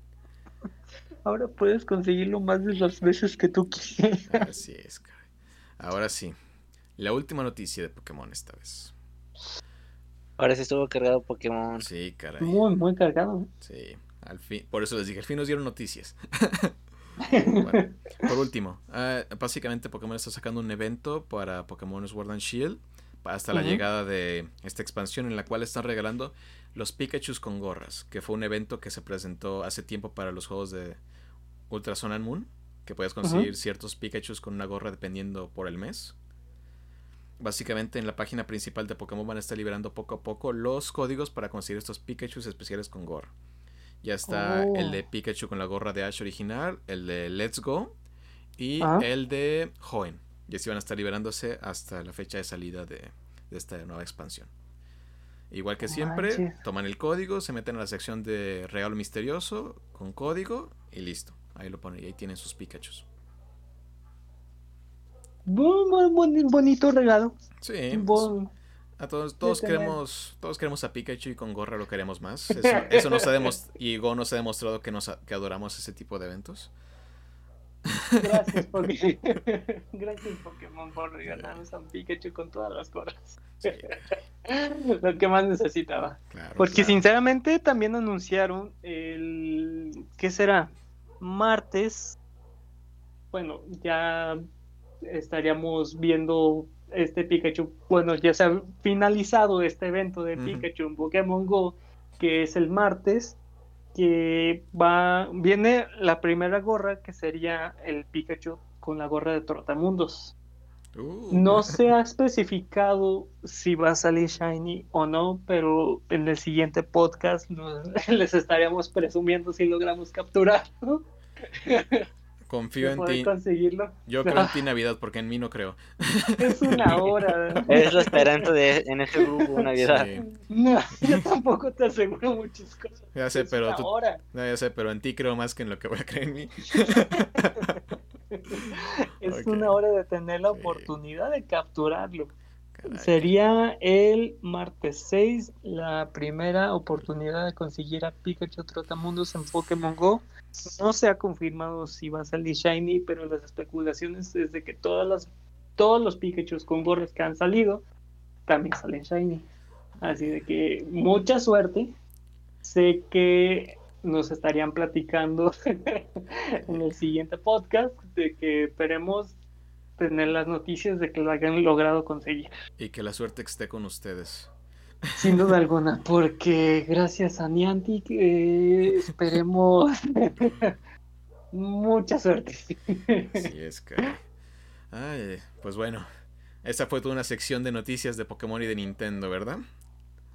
Ahora puedes conseguirlo más de las veces que tú quieras. Así es, caray. Ahora sí. La última noticia de Pokémon esta vez. Ahora sí estuvo cargado Pokémon. Sí, caray. Muy, muy cargado. ¿eh? Sí. Al fin, por eso les dije, al fin nos dieron noticias. Bueno, por último, ah, básicamente Pokémon está sacando un evento para Pokémon Sword and Shield hasta la llegada de esta expansión en la cual están regalando los Pikachus con gorras, que fue un evento que se presentó hace tiempo para los juegos de Ultra Sun and Moon, que puedes conseguir ciertos Pikachus con una gorra dependiendo por el mes. Básicamente en la página principal de Pokémon van a estar liberando poco a poco los códigos para conseguir estos Pikachus especiales con gorra. Ya está Oh. el de Pikachu con la gorra de Ash original, el de Let's Go y Ajá. el de Hoenn. Y así van a estar liberándose hasta la fecha de salida de, de esta nueva expansión. Igual que siempre, Manches. toman el código, se meten a la sección de regalo misterioso con código y listo. Ahí lo ponen y ahí tienen sus boni- bonito regalo. Sí, pues, Bon- a todos, todos queremos, todos queremos a Pikachu y con gorra lo queremos más. Eso, eso nos ha demos- y Go nos ha demostrado que nos que adoramos ese tipo de eventos. Gracias, Pokémon. Gracias, Pokémon, por regalarnos a Pikachu con todas las. Sí, Lo que más necesitaba. claro, Porque claro. sinceramente también anunciaron el... ¿Qué será? Martes. Bueno, ya estaríamos viendo este Pikachu. Bueno, ya se ha finalizado este evento de. Pikachu en Pokémon Go, que es el martes. Que va, viene la primera gorra, que sería el Pikachu con la gorra de Trotamundos. Uh, No se ha especificado si va a salir Shiny o no, pero en el siguiente podcast les estaremos presumiendo si logramos capturarlo. confío en ti. conseguirlo. Yo creo en ti, Navidad, porque en mí no creo. Es una hora. Es la esperanza de en este grupo Navidad. Sí, No, yo tampoco te aseguro muchas cosas. ya sé, Es pero una tú, hora. no, ya sé, pero en ti creo más que en lo que voy a creer en mí. Es una hora de tener la oportunidad de capturarlo. Caray. Sería el martes 6 la primera oportunidad de conseguir a Pikachu Trotamundos en Pokémon Go. No se ha confirmado si va a salir Shiny, pero las especulaciones es de que todas las, todos los Pikachus con gorras que han salido también salen Shiny. Así de que mucha suerte. Sé que nos estarían platicando en el siguiente podcast de que esperemos tener las noticias de que lo hayan logrado conseguir. Y que la suerte esté con ustedes. Sin duda alguna, porque gracias a Niantic eh, esperemos mucha suerte. Así es, caray. Ay, pues bueno. Esa fue toda una sección de noticias de Pokémon y de Nintendo, ¿verdad?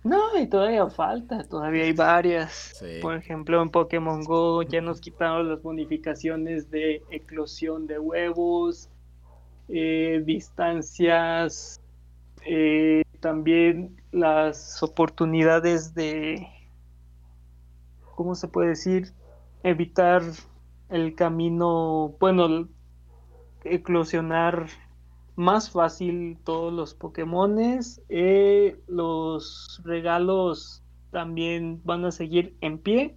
No, y todavía falta, todavía hay varias. Sí. Por ejemplo, en Pokémon Go ya nos quitaron las bonificaciones de eclosión de huevos, eh, distancias, eh, también las oportunidades de, ¿cómo se puede decir? Evitar el camino, bueno, eclosionar más fácil todos los Pokémones. eh, los regalos también van a seguir en pie.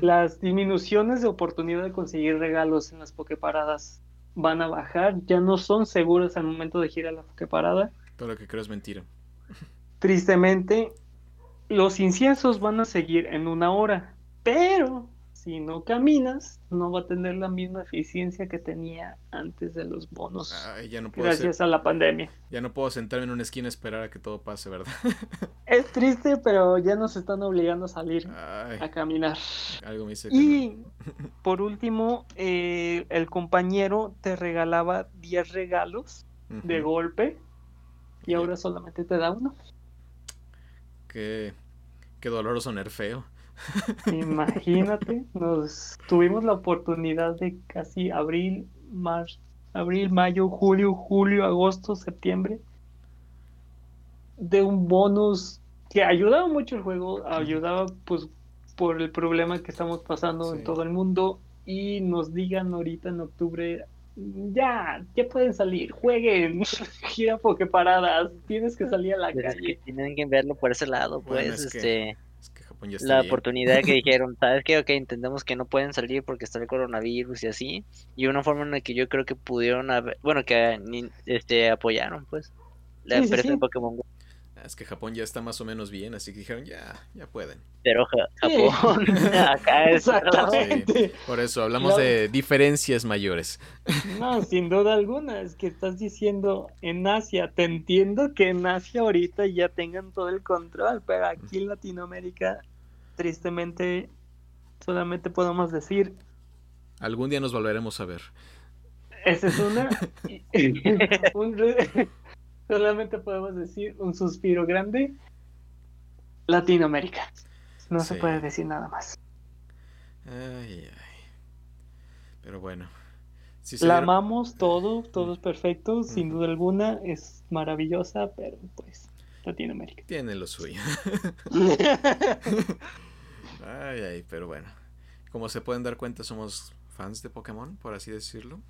Las disminuciones de oportunidad de conseguir regalos en las Poképaradas van a bajar. Ya no son seguras al momento de girar la Poképarada. Todo lo que creo es mentira. Tristemente, los inciensos van a seguir en una hora. Pero si no caminas, no va a tener la misma eficiencia que tenía antes de los bonos. Ay, ya no puedo Gracias a la pandemia. ya no puedo sentarme en una esquina y esperar a que todo pase, ¿verdad? Es triste, pero ya nos están obligando a salir Ay, a caminar. algo me dice no. Y por último, eh, el compañero te regalaba 10 regalos de golpe y ahora solamente te da uno. Qué, qué doloroso nerfeo. Imagínate, nos tuvimos la oportunidad de casi abril, mar, abril, mayo, julio, julio, agosto, septiembre de un bonus que ayudaba mucho el juego, ayudaba pues por el problema que estamos pasando Sí. en todo el mundo y nos digan ahorita en octubre ya, ya pueden salir, jueguen, gira paradas, tienes que salir a la Pues es que calle. tienen que verlo por ese lado, Bueno, pues, es este, que la oportunidad que dijeron, ¿sabes qué? Ok, entendemos que no pueden salir porque está el coronavirus y así, y una forma en la que yo creo que pudieron haber, bueno, que ni- este, apoyaron, pues, la Sí, sí, empresa de sí. Pokémon Go. Es que Japón ya está más o menos bien, así que dijeron, ya, ya pueden. Pero Ja- Sí. Japón, acá es... Exactamente. Por eso hablamos Claro. de diferencias mayores. No, sin duda alguna, es que estás diciendo en Asia, te entiendo que en Asia ahorita ya tengan todo el control, pero aquí en Latinoamérica, tristemente, solamente podemos decir, Algún día nos volveremos a ver. esa es una, un re- solamente podemos decir un suspiro grande, Latinoamérica. No se puede decir nada más. Ay, ay. Pero bueno. Sí La dieron- amamos todo, todo es perfecto, sin duda alguna, es maravillosa, pero pues, Latinoamérica. Tiene lo suyo. Ay, ay, pero bueno. Como se pueden dar cuenta, somos fans de Pokémon, por así decirlo.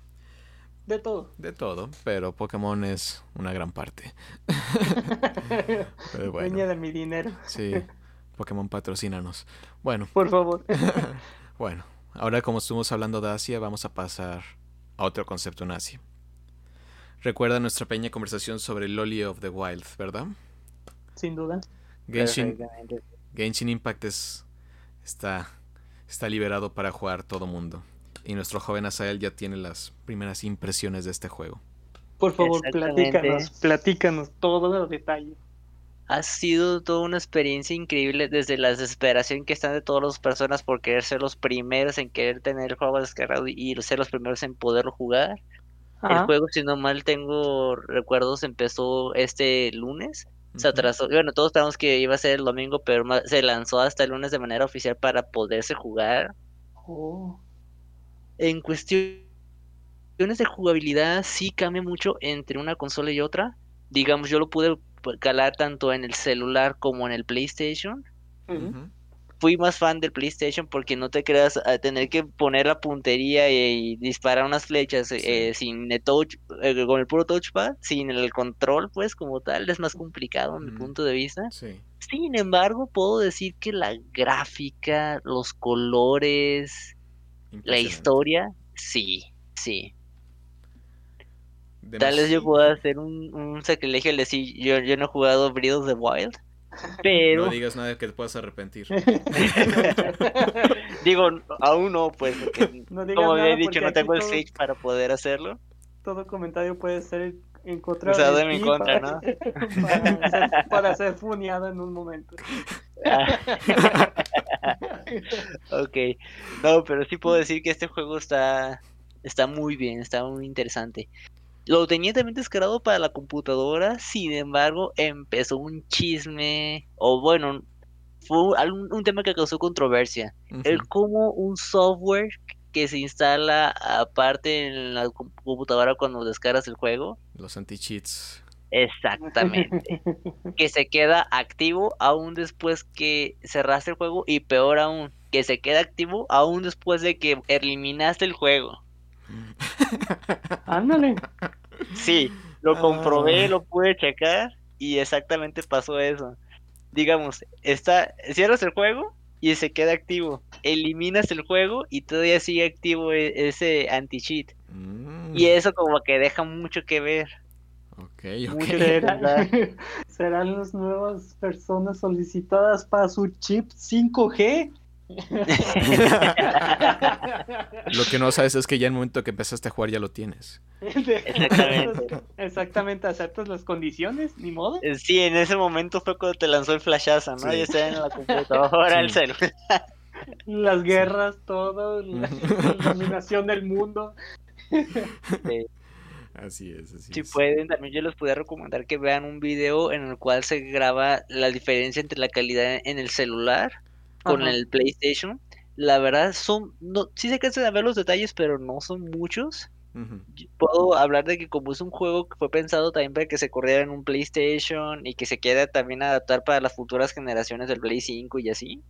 De todo. De todo, pero Pokémon es una gran parte. Pero bueno. Dueña de mi dinero, Sí, Pokémon patrocínanos. Bueno, por favor. bueno. Ahora como estuvimos hablando de Asia, vamos a pasar a otro concepto en Asia. Recuerda nuestra pequeña conversación sobre Loli of the Wild, ¿verdad? Sin duda. Genshin. Genshin Impact es, está, está liberado para jugar todo mundo. Y nuestro joven Asael ya tiene las primeras impresiones de este juego. Por favor, platícanos, platícanos todos los detalles. Ha sido toda una experiencia increíble desde la desesperación que están de todas las personas por querer ser los primeros en querer tener el juego descargado y ser los primeros en poderlo jugar. El juego, si no mal tengo recuerdos, empezó este lunes. Se atrasó. Bueno, todos esperamos que iba a ser el domingo, pero se lanzó hasta el lunes de manera oficial para poderse jugar. Oh, En cuestiones de jugabilidad, sí cambia mucho entre una consola y otra. Digamos, yo lo pude calar tanto en el celular como en el PlayStation. Ujú. Fui más fan del PlayStation porque no te creas a tener que poner la puntería y, y disparar unas flechas eh, sin el touch, eh, con el puro touchpad, sin el control, pues como tal, es más complicado en mi punto de vista. Sí. Sin embargo, puedo decir que la gráfica, los colores, la historia, sí, sí. Tal vez yo pueda hacer un, un sacrilegio al decir, yo, yo no he jugado Breath of the Wild, pero No digas nada que te puedas arrepentir. digo, aún no, pues, porque No digas como había dicho, no tengo el todo- Switch para poder hacerlo. Todo comentario puede ser encontrado Usado de en mi ti contra, para, ¿no? para ser, para ser funeado en un momento. Ah. ok, no, pero sí puedo decir que este juego está, está muy bien, está muy interesante. Lo tenía también descargado para la computadora, sin embargo, empezó un chisme, o bueno, fue un, algún- un tema que causó controversia. Ujú. El cómo un software que se instala aparte en la com- computadora cuando descargas el juego, Los anti-cheats. exactamente, que se queda activo aún después que cerraste el juego y peor aún, que se queda activo aún después de que eliminaste el juego. Ándale. Sí, lo comprobé, Ah. lo pude checar y exactamente pasó eso. Digamos, está, cierras el juego y se queda activo. Eliminas el juego y todavía sigue activo e- ese anti-cheat. Mm, Y eso como que deja mucho que ver. Ok, ok. que ¿Será- pensar. ¿Serán las nuevas personas solicitadas para su chip 5G? Lo que no sabes es que ya en el momento que empezaste a jugar ya lo tienes. Exactamente. Exactamente, aceptas las condiciones, ni modo. Eh, Sí, en ese momento fue cuando te lanzó el flashazo, ¿no? Sí. Ya está en la computadora, el Sí. celular. Las guerras, todo, la, la dominación del mundo. Así es, así Si es. pueden, también yo les podría recomendar que vean un video en el cual se graba la diferencia entre la calidad en el celular con Ajá. el PlayStation. La verdad son, no, sí se cansan de ver los detalles, pero no son muchos. Puedo hablar de que como es un juego que fue pensado también para que se corriera en un PlayStation y que se quiera también adaptar para las futuras generaciones del Play 5 y así,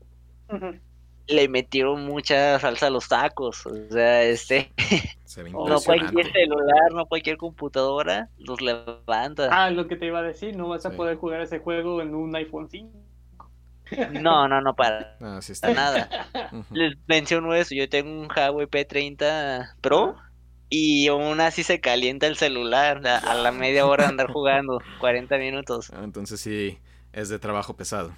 le metieron mucha salsa a los tacos. O sea, este Se No cualquier celular, no cualquier computadora los levanta. Ah, lo que te iba a decir, no vas a Sí. poder jugar ese juego en un iPhone 5. No, no, no, para sí está. nada. Les menciono eso, yo tengo un Huawei P30 Pro y aún así se calienta el celular a, a la media hora de andar jugando, 40 minutos. Ah, Entonces sí, es de trabajo pesado.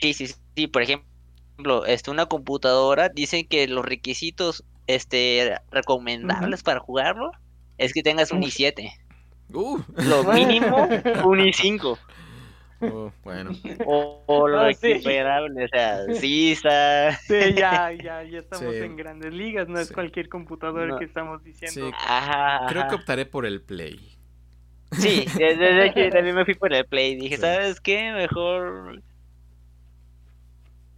Sí, sí, sí, por ejemplo, este, una computadora, dicen que los requisitos este, recomendables para jugarlo es que tengas un Uf. i7. Uh, Lo mínimo, un i5. Uh, bueno. O, o lo Ah, sí. equiparable, o sea, sí está... Sí, ya, ya, ya estamos Sí. en grandes ligas, no es cualquier computador No. que estamos diciendo. Sí, Ajá, creo que optaré por el Play. Sí, desde que también me fui por el Play. Dije, Sí. ¿sabes qué? Mejor.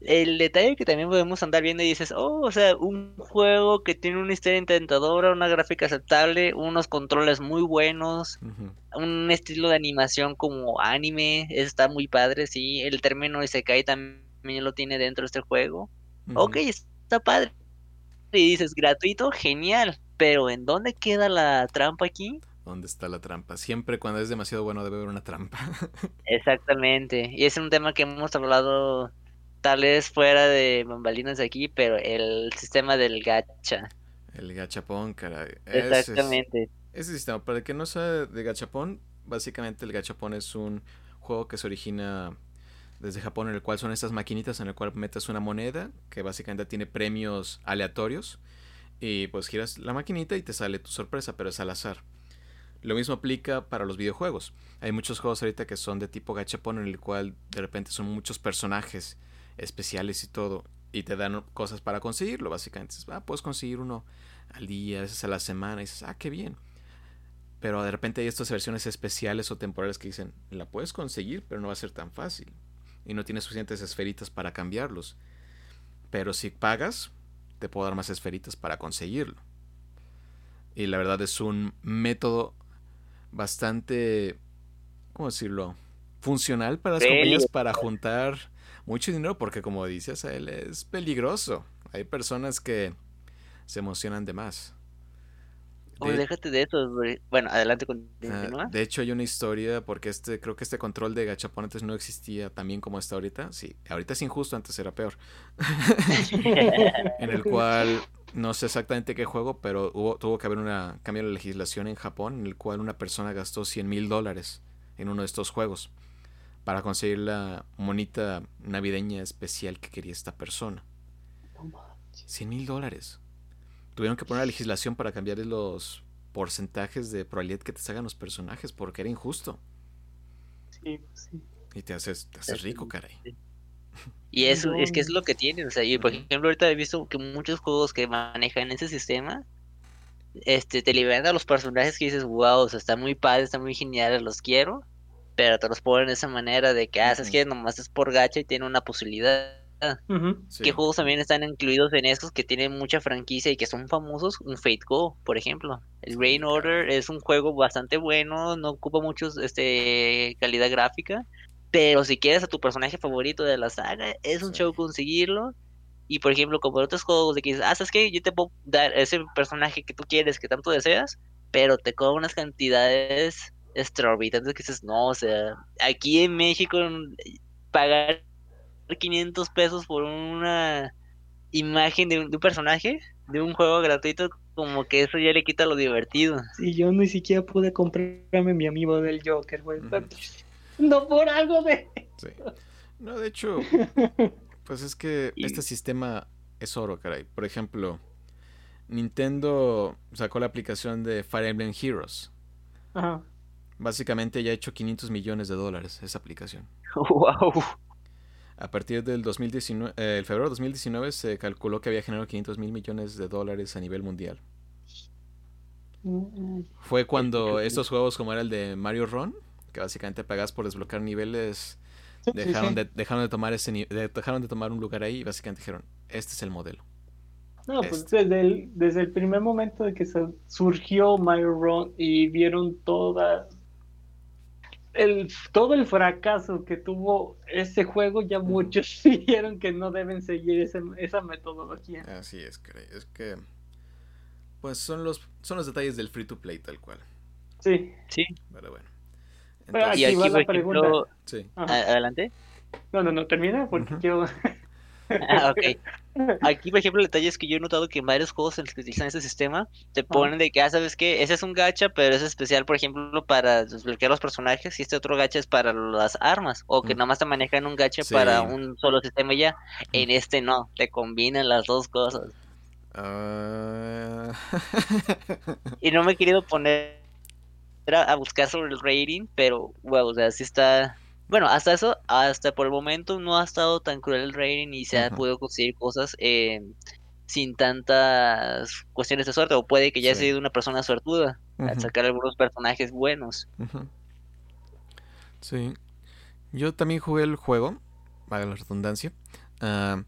El detalle que también podemos andar viendo y dices, oh, o sea, un juego que tiene una historia encantadora, una gráfica aceptable, unos controles muy buenos, un estilo de animación como anime, está muy padre, sí. El término Isekai también lo tiene dentro de este juego. Ok, está padre. Y dices, gratuito, genial. Pero ¿en dónde queda la trampa aquí? ¿Dónde está la trampa? Siempre cuando es demasiado bueno debe haber una trampa. Exactamente. Y es un tema que hemos hablado tal vez fuera de bambalinas aquí, pero el sistema del gacha. El gachapón, caray. Exactamente. Ese sistema, para el que no sabe de gachapón, básicamente el gachapón es un juego que se origina desde Japón, en el cual son estas maquinitas en el cual metes una moneda que básicamente tiene premios aleatorios y pues giras la maquinita y te sale tu sorpresa, pero es al azar. Lo mismo aplica para los videojuegos. Hay muchos juegos ahorita que son de tipo gachapón en el cual de repente son muchos personajes especiales y todo y te dan cosas para conseguirlo, básicamente. Dices, Ah, puedes conseguir uno al día, a veces a la semana y dices, ah, qué bien. Pero de repente hay estas versiones especiales o temporales que dicen, la puedes conseguir, pero no va a ser tan fácil. Y no tienes suficientes esferitas para cambiarlos. Pero si pagas, te puedo dar más esferitas para conseguirlo. Y la verdad es un método bastante, ¿cómo decirlo? Funcional para las Peli- compañías para juntar mucho dinero porque como dices, a él es peligroso. Hay personas que se emocionan de más. Oye, De- déjate de eso. Bueno, adelante, Ah, continúa. de hecho, hay una historia porque este, creo que este control de gachapón antes no existía también como está ahorita. Sí, ahorita es injusto, antes era peor. en el cual no sé exactamente qué juego, pero hubo, tuvo que haber una cambio de legislación en Japón en el cual una persona gastó 100 mil dólares en uno de estos juegos para conseguir la monita navideña especial que quería esta persona. 100 mil dólares. Tuvieron que poner la legislación para cambiar los porcentajes de probabilidad que te salgan los personajes porque era injusto. Sí, sí. Y te haces, te haces rico, caray. Y eso es que es lo que tienen. O sea, y por ejemplo, ahorita he visto que muchos juegos que manejan ese sistema, este, te liberan a los personajes que dices, wow, o sea, está muy padre, está muy genial, los quiero, pero te los ponen de esa manera de que, ah, sabes Ujú. que nomás es por gacha y tiene una posibilidad. Ujú. Sí. ¿Qué juegos también están incluidos en esos que tienen mucha franquicia y que son famosos? Un Fate Go, por ejemplo. El Rain. Order es un juego bastante bueno, no ocupa mucho este, calidad gráfica, pero si quieres a tu personaje favorito de la saga, es un Sí. show conseguirlo. Y por ejemplo, como en otros juegos de que dices, ah, ¿sabes qué? Yo te puedo dar ese personaje que tú quieres, que tanto deseas, pero te cobra unas cantidades exorbitantes que dices, no, o sea, aquí en México pagar 500 pesos por una imagen de un, de un personaje de un juego gratuito, como que eso ya le quita lo divertido. Sí, yo ni siquiera pude comprarme mi amigo del Joker, güey. No por algo de. Sí. No, de hecho, pues es que Y- este sistema es oro, caray. Por ejemplo, Nintendo sacó la aplicación de Fire Emblem Heroes. Ajá. Básicamente ya ha hecho 500 millones de dólares esa aplicación. wow. A partir del 2019, eh, el febrero de 2019 se calculó que había generado 500 mil millones de dólares a nivel mundial. Fue cuando estos juegos como era el de Mario Run, que básicamente pagas por desbloquear niveles, sí, dejaron sí. de dejaron de tomar ese dejaron de tomar un lugar ahí y básicamente dijeron, este es el modelo. No, pues este. desde el, desde el primer momento de que se surgió Mario Run y vieron toda el, todo el fracaso que tuvo ese juego, ya muchos vieron que no deben seguir ese- esa metodología. Así es. Es que Pues son los, son los detalles del free to play tal cual. Sí. Sí. Pero bueno. Pero Entonces, Y Aquí aquí, va la pregunta. ejemplo, sí. Adelante. No, no, no, termina porque Ujú. quiero... Ah, ok. Aquí, por ejemplo, el detalle es que yo he notado que en varios juegos en los que utilizan este sistema te ponen de que, ah, ¿sabes qué? Ese es un gacha, pero es especial, por ejemplo, para desbloquear los personajes y este otro gacha es para las armas. O que Mm. nada más te manejan un gacha Sí. para un solo sistema y ya. En este no, te combinan las dos cosas. Ah, Y no me he querido poner a, a buscar sobre el rating, pero, wow, o sea, sí está... Bueno, hasta eso, hasta por el momento no ha estado tan cruel el rating y se ha podido conseguir cosas eh, sin tantas cuestiones de suerte, o puede que ya Sí. haya sido una persona suertuda al sacar algunos personajes buenos. Sí. Yo también jugué el juego, vale la redundancia. ah,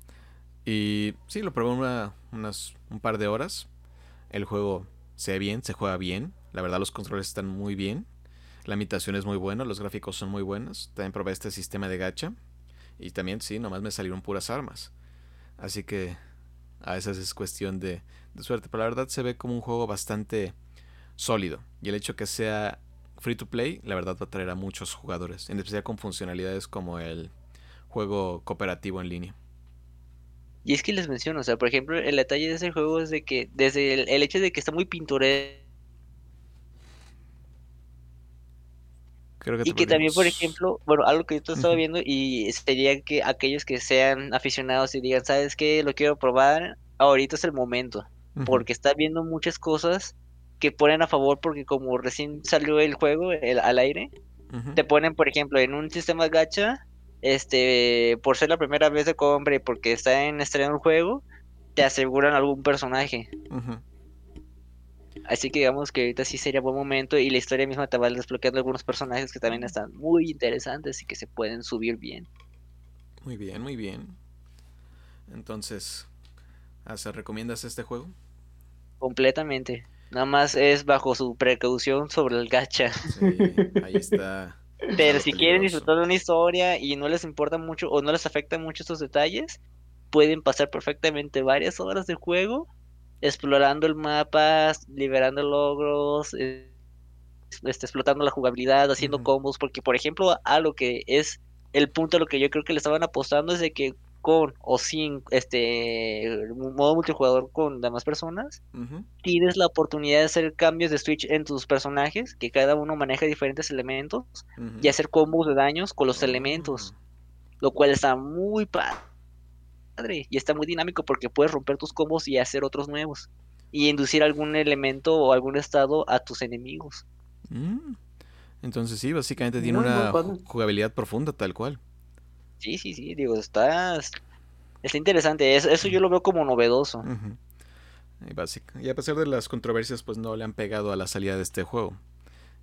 y sí, lo probé una- unas, un par de horas. El juego se ve bien, se juega bien. La verdad, los controles están muy bien. La imitación es muy buena, los gráficos son muy buenos. También probé este sistema de gacha. Y también, sí, nomás me salieron puras armas. Así que a veces es cuestión de, suerte. Pero la verdad se ve como un juego bastante sólido. Y el hecho que sea free to play, la verdad va a traer a muchos jugadores. En especial con funcionalidades como el juego cooperativo en línea. Y es que les menciono, o sea, por ejemplo, el detalle de ese juego es de que desde el, el hecho de que está muy pintoresco Creo que Y que también, por ejemplo, bueno, algo que yo estaba viendo y sería que aquellos que sean aficionados y digan, ¿sabes qué? Lo quiero probar, ahorita es el momento, porque está viendo muchas cosas que ponen a favor porque como recién salió el juego el- al aire, te ponen, por ejemplo, en un sistema gacha, este, por ser la primera vez de compra y porque está en estreno el juego, te aseguran algún personaje. Ujú. Así que digamos que ahorita sí sería buen momento y la historia misma te va desbloqueando algunos personajes que también están muy interesantes y que se pueden subir bien. Muy bien, muy bien. Entonces, ¿se recomiendas este juego? Completamente. Nada más es bajo su precaución sobre el gacha. Sí, ahí está. Pero si quieren disfrutar de una historia y no les importa mucho o no les afectan mucho estos detalles, pueden pasar perfectamente varias horas de juego explorando el mapa, liberando logros, eh, este, explotando la jugabilidad, haciendo combos, porque por ejemplo, a lo que es el punto a lo que yo creo que le estaban apostando es de que con o sin este modo multijugador con demás personas, tienes la oportunidad de hacer cambios de switch en tus personajes, que cada uno maneja diferentes elementos, y hacer combos de daños con los elementos, Oh. lo cual está muy padre y está muy dinámico porque puedes romper tus combos y hacer otros nuevos y inducir algún elemento o algún estado a tus enemigos. Mm. Entonces sí, básicamente tiene una jugabilidad profunda tal cual. Sí, sí, sí, digo, está, está interesante, eso, eso yo lo veo como novedoso. Y, básica- y a pesar de las controversias, pues no le han pegado a la salida de este juego.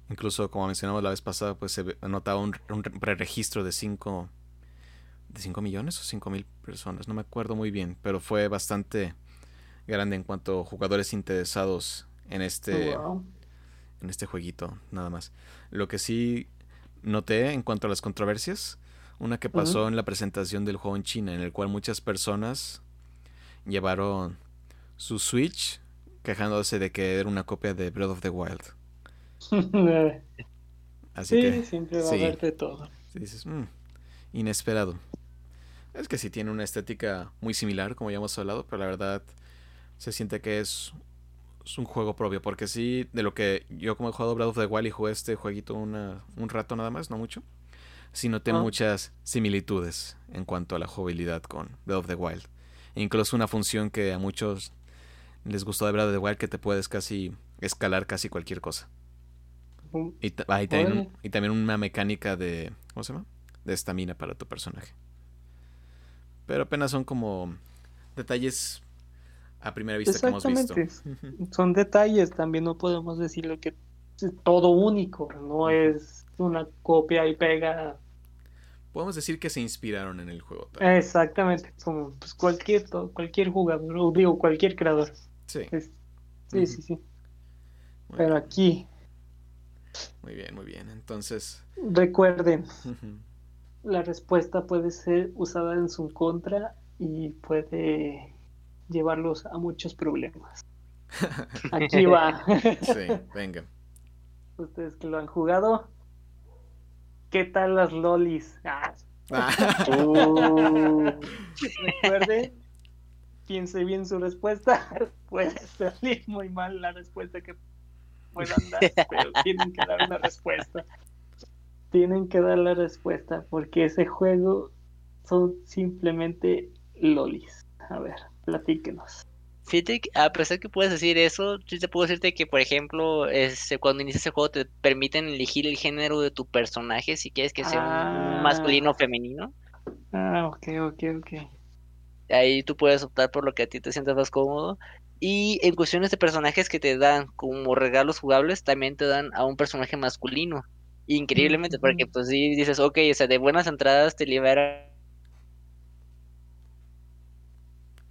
Incluso, como mencionamos la vez pasada, pues se anotaba un, un preregistro de 5 de 5 millones o 5 mil personas. No me acuerdo muy bien, pero fue bastante grande en cuanto a jugadores interesados en este, Wow. en este jueguito, nada más. Lo que sí noté en cuanto a las controversias, una que pasó en la presentación del juego en China, en el cual muchas personas llevaron su Switch quejándose de que era una copia de Breath of the Wild. Así sí, que siempre va sí. a haber de todo. sí dices, "Mm, inesperado. Es que sí tiene una estética muy similar, como ya hemos hablado, pero la verdad se siente que es, es un juego propio. Porque sí, de lo que yo como he jugado Breath of the Wild y jugué este jueguito una, un rato nada más, no mucho, sí noté Ah. muchas similitudes en cuanto a la jugabilidad con Breath of the Wild. E incluso una función que a muchos les gustó de Breath of the Wild que te puedes casi escalar casi cualquier cosa. Y, ah, y también, y también una mecánica de. ¿Cómo se llama? De estamina para tu personaje. Pero apenas son como detalles a primera vista que hemos visto. Son detalles, también no podemos decirlo que es todo único, no es una copia y pega. Podemos decir que se inspiraron en el juego. tal. Exactamente, como pues, cualquier, cualquier jugador, o digo, cualquier creador. Sí. Es- sí, sí, sí. Muy Pero bien, aquí, Muy bien, muy bien. Entonces. recuerden, la respuesta puede ser usada en su contra y puede llevarlos a muchos problemas. Aquí va. Sí, venga. Ustedes que lo han jugado. ¿Qué tal las lolis? Ah, Ah, Uh, recuerden, piense bien su respuesta. Puede salir muy mal la respuesta que puedan dar, pero tienen que dar una respuesta. Tienen que dar la respuesta porque ese juego son simplemente lolis. A ver, platíquenos. Fíjate a pesar que puedes decir eso, sí te puedo decirte que, por ejemplo, este, cuando inicias el juego te permiten elegir el género de tu personaje, si quieres que sea Ah. un masculino o femenino. Ah, ok, ok, ok. Ahí tú puedes optar por lo que a ti te sientas más cómodo. Y en cuestiones de personajes que te dan como regalos jugables, también te dan a un personaje masculino. Increíblemente, porque pues sí dices, ok, o sea, de buenas entradas te libera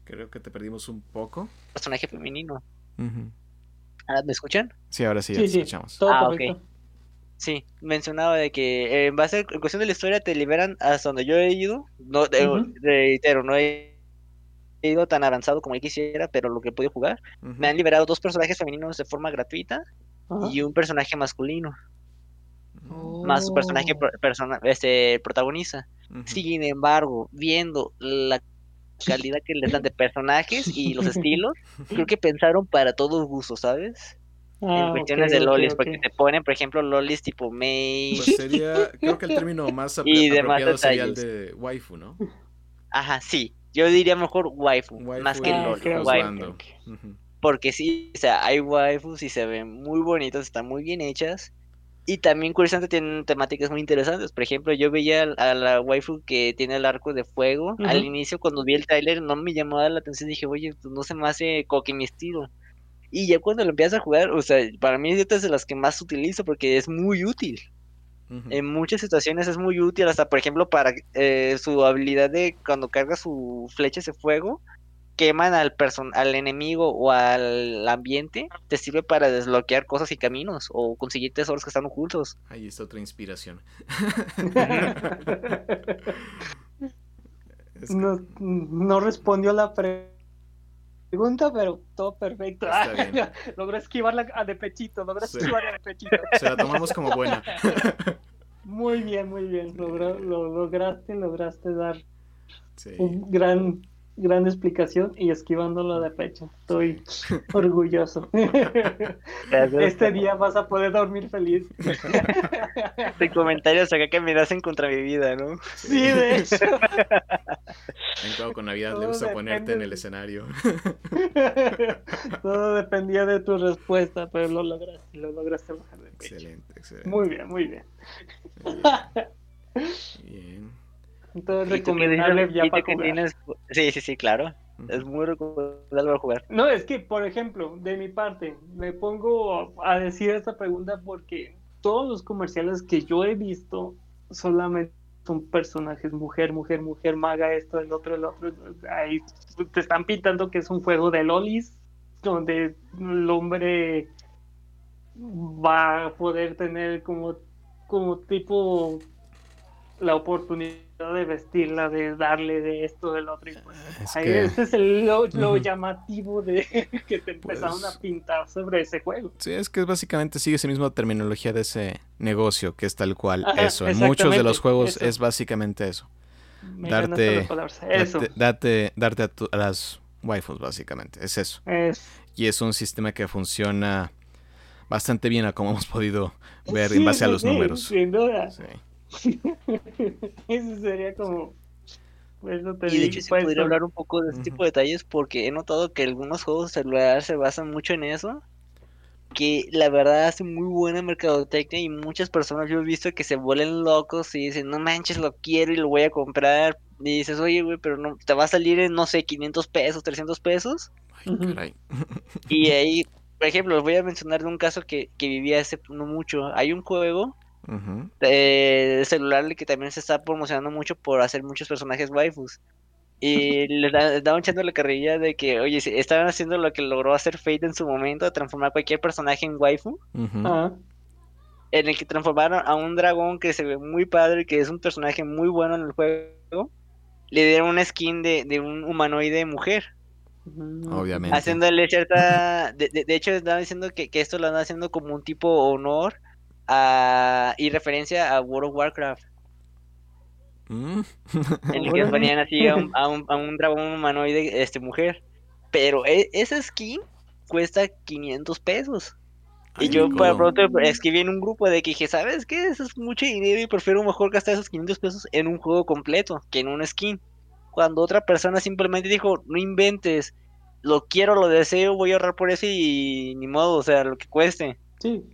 Creo que te perdimos un poco. personaje femenino. Ujú. Ah, ¿Me escuchan? Sí, ahora sí, ya Sí, te sí, escuchamos. todo Ah, ok. perfecto. Sí, mencionaba de que eh, en base en cuestión de la historia te liberan hasta donde yo he ido. No, de- Ujú. reitero, no he ido tan avanzado como yo quisiera, pero lo que he podido jugar. Ujú. Me han liberado dos personajes femeninos de forma gratuita y un personaje masculino, Más su personaje Oh. persona, este, protagonista. Ujú. Sin embargo, viendo la calidad que les dan de personajes y los estilos, creo que pensaron para todos gustos, ¿sabes? Ah, en cuestiones de lolis, porque te ponen, por ejemplo, lolis tipo Mei. Pues sería, creo que el término más apro- Y demás apropiado sería el de waifu, ¿no? Ajá, sí. Yo diría mejor waifu, Waifu más que Ah, loli. waifu. Porque sí, o sea, hay waifus y se ven muy bonitas, están muy bien hechas. Y también, curiosamente, tienen temáticas muy interesantes. Por ejemplo, yo veía a la waifu que tiene el arco de fuego. Al inicio, cuando vi el tráiler, no me llamó la atención. Dije, oye, pues no se me hace como que mi estilo. Y ya cuando lo empiezas a jugar, o sea, para mí es de las que más utilizo porque es muy útil. En muchas situaciones es muy útil, hasta por ejemplo para eh, su habilidad de cuando carga su flecha de fuego, queman al person al enemigo o al ambiente, te sirve para desbloquear cosas y caminos o conseguir tesoros que están ocultos. Ahí está otra inspiración. Es que- No, no respondió la pre- pregunta, pero todo perfecto. Está bien. logró esquivarla a de pechito, logró Sí. esquivarla de pechito. Se la tomamos como buena. Muy bien, muy bien. Logró- lo lograste, lograste dar Sí. un gran, gran explicación y esquivándolo de pecho. Estoy orgulloso. Este día vas a poder dormir feliz. De comentarios acá que me hacen contra mi vida, ¿no? Sí, de hecho. En juego con Navidad le Todo gusta ponerte en depende el escenario. Todo dependía de tu respuesta, pero lo lograste, lo lograste bajar de pecho. Excelente, excelente. Muy bien, muy bien. Bien. Entonces ¿Y tú qué recomendable ya ¿Y tú para jugar. tienes? Sí, sí, sí, claro. Es muy recomendable para jugar. No, es que, por ejemplo, de mi parte, me pongo a decir esta pregunta porque todos los comerciales que yo he visto solamente son personajes mujer, mujer, mujer, maga, esto, el otro, el otro. Ahí te están pintando que es un juego de lolis donde el hombre va a poder tener como, como tipo la oportunidad de vestirla, de darle de esto, del otro. Y pues, Es Ahí, que- Ese es el, lo, llamativo de que te empezaron Pues- a pintar sobre ese juego. Sí, es que básicamente sigue esa misma terminología de ese negocio, que es tal cual Ajá, eso. En muchos de los juegos eso. es básicamente eso. Me Darte-. Eso. Darte, darte, darte a, tu- a las waifus, básicamente. Es eso. Es, Y es un sistema que funciona bastante bien a como hemos podido ver Sí, en base a los sí, números. Sin duda. Sí. Eso sería como. Eso te Y de hecho sí pues, podría con- hablar un poco de este tipo de detalles porque he notado que algunos juegos celulares se basan mucho en eso. Que la verdad hace muy buena mercadotecnia y muchas personas yo he visto que se vuelven locos y dicen, no manches, lo quiero y lo voy a comprar. Y dices, oye, güey, pero no, te va a salir en, no sé, 500 pesos, 300 pesos. Ay, caray. Y ahí, por ejemplo, les voy a mencionar de un caso que, que viví hace no mucho. Hay un juego Eh, celular que también se está promocionando mucho por hacer muchos personajes waifus. Y le da- estaban echando la carrilla de que, oye, si estaban haciendo lo que logró hacer Fate en su momento, transformar cualquier personaje en waifu. Ah, en el que transformaron a un dragón que se ve muy padre, que es un personaje muy bueno en el juego, le dieron una skin de, de un humanoide mujer. Mm, Obviamente. Haciéndole cierta. De, de- de hecho, estaba diciendo que, que esto lo están haciendo como un tipo honor a, y referencia a World of Warcraft. Mm. En el que ponían así a un, a un, a un dragón humanoide, este, mujer. Pero e- esa skin cuesta 500 pesos. Y Ay, yo mi para pronto escribí en un grupo de que dije, ¿sabes qué? Eso es mucho dinero y prefiero mejor gastar esos 500 pesos en un juego completo que en una skin. Cuando otra persona simplemente dijo, no inventes, lo quiero, lo deseo, voy a ahorrar por eso y ni modo, o sea, lo que cueste. Sí.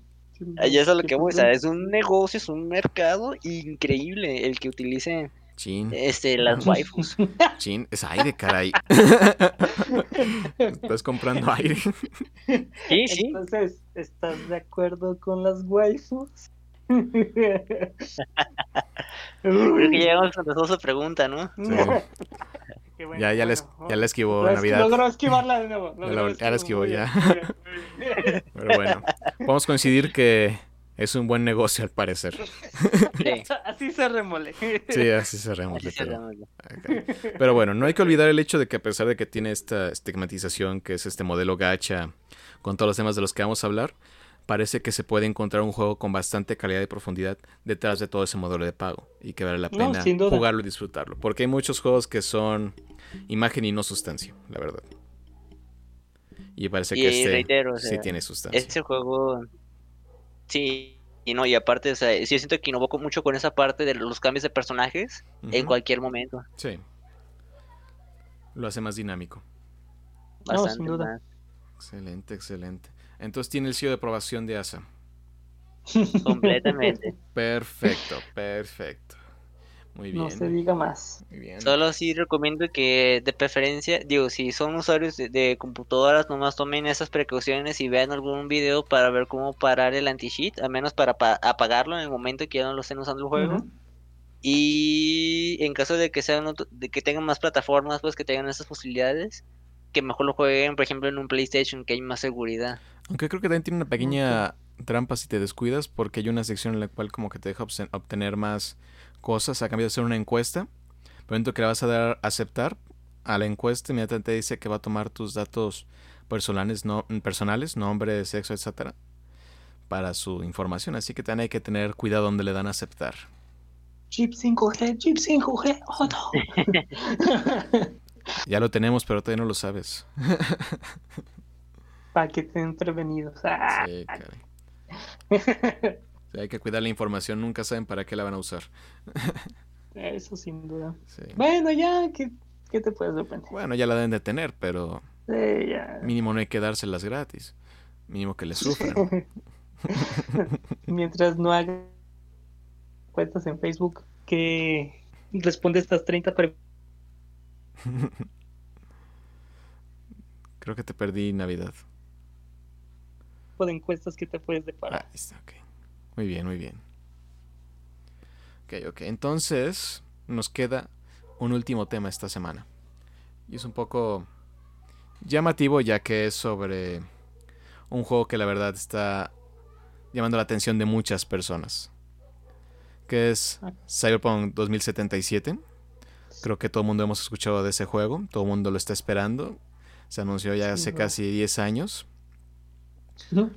Ahí es a lo que voy, o sea, es un negocio, es un mercado increíble el que utilicen Chin, este, las waifus. chin, es aire, caray. Estás comprando aire. Sí, sí. Entonces, ¿estás de acuerdo con las waifus? Creo que llegamos a la pregunta, ¿no? Sí. Ya, ya, la es- ya la esquivó Navidad. Logró esquivarla de nuevo. Ya logró la- ya la esquivó, ya. Pero bueno, podemos coincidir que es un buen negocio al parecer. Sí. Así se remole. Sí, así cerremos. Así cerramos. Pero bueno, no hay que olvidar el hecho de que a pesar de que tiene esta estigmatización, que es este modelo gacha, con todos los temas de los que vamos a hablar, parece que se puede encontrar un juego con bastante calidad y profundidad detrás de todo ese modelo de pago y que vale la No, pena jugarlo y disfrutarlo. Porque hay muchos juegos que son imagen y no sustancia, la verdad. Y parece Y que este reitero, o sí tiene sustancia. Este juego, sí, y no, y aparte, o sea, sí siento que innovó mucho con esa parte de los cambios de personajes en cualquier momento. Sí. Lo hace más dinámico. No, Bastante sin duda. más. Excelente, excelente. Entonces tiene el sello de aprobación de ASA. Completamente. Perfecto, perfecto. Muy bien. No se diga más. Muy bien. Solo sí recomiendo que de preferencia, digo, si son usuarios de, de computadoras, nomás tomen esas precauciones y vean algún video para ver cómo parar el anti-cheat, al menos para pa- apagarlo en el momento que ya no lo estén usando el juego. Y en caso de que sean otro- de que tengan más plataformas, pues que tengan esas posibilidades, que mejor lo jueguen, por ejemplo, en un PlayStation, que hay más seguridad. Aunque creo que también tiene una pequeña trampa si te descuidas, porque hay una sección en la cual como que te deja obtener más cosas a cambio de hacer una encuesta. El momento que le vas a dar aceptar a la encuesta, inmediatamente dice que va a tomar tus datos personales, no, personales, nombre, sexo, etcétera, para su información. Así que también hay que tener cuidado donde le dan a aceptar. Chip 5G, chip 5G. Oh no. Ya lo tenemos, pero todavía no lo sabes. Para que estén prevenidos. Ah. Sí, caray. Hay que cuidar la información, nunca saben para qué la van a usar. Eso sin duda. Sí. Bueno, ya, ¿qué, qué te puedes sorprender? Bueno, ya la deben de tener, pero Sí, ya. mínimo no hay que dárselas gratis. Mínimo que le sufran. Mientras no haga cuentas en Facebook que responde estas 30 preguntas. Creo que te perdí Navidad. de encuestas que te puedes Ah, deparar. ahí está, ok. Muy bien, muy bien. Ok, ok. Entonces, nos queda un último tema esta semana. Y es un poco llamativo ya que es sobre un juego que la verdad está llamando la atención de muchas personas. Que es Cyberpunk 2077. Creo que todo el mundo hemos escuchado de ese juego. Todo el mundo lo está esperando. Se anunció ya hace casi 10 años. No.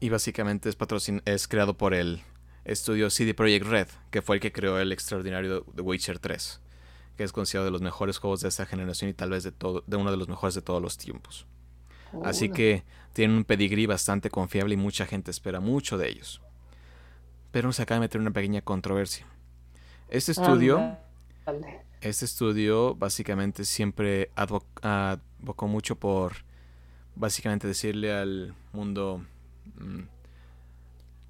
Y básicamente es, patrocin es creado por el estudio CD Projekt Red, que fue el que creó el extraordinario The Witcher 3, que es considerado de los mejores juegos de esta generación y tal vez de, todo, de uno de los mejores de todos los tiempos. Así que tienen un pedigrí bastante confiable y mucha gente espera mucho de ellos. Pero se acaba de meter una pequeña controversia. Este estudio. Este estudio básicamente siempre advo- advocó mucho por básicamente decirle al mundo mm,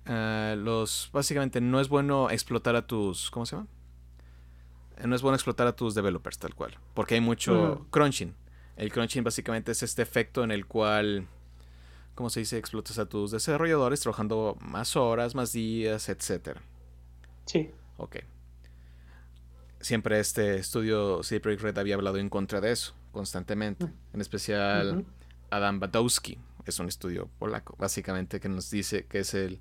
ah, los básicamente no es bueno explotar a tus ¿cómo se llama? Eh, no es bueno explotar a tus developers tal cual porque hay mucho Mm. crunching el crunching básicamente es este efecto en el cual ¿cómo se dice? explotas a tus desarrolladores trabajando más horas más días etcétera Sí. Ok. Siempre este estudio CD Projekt Red había hablado en contra de eso, constantemente. En especial. Adam Badowski, es un estudio polaco, básicamente, que nos dice que es el,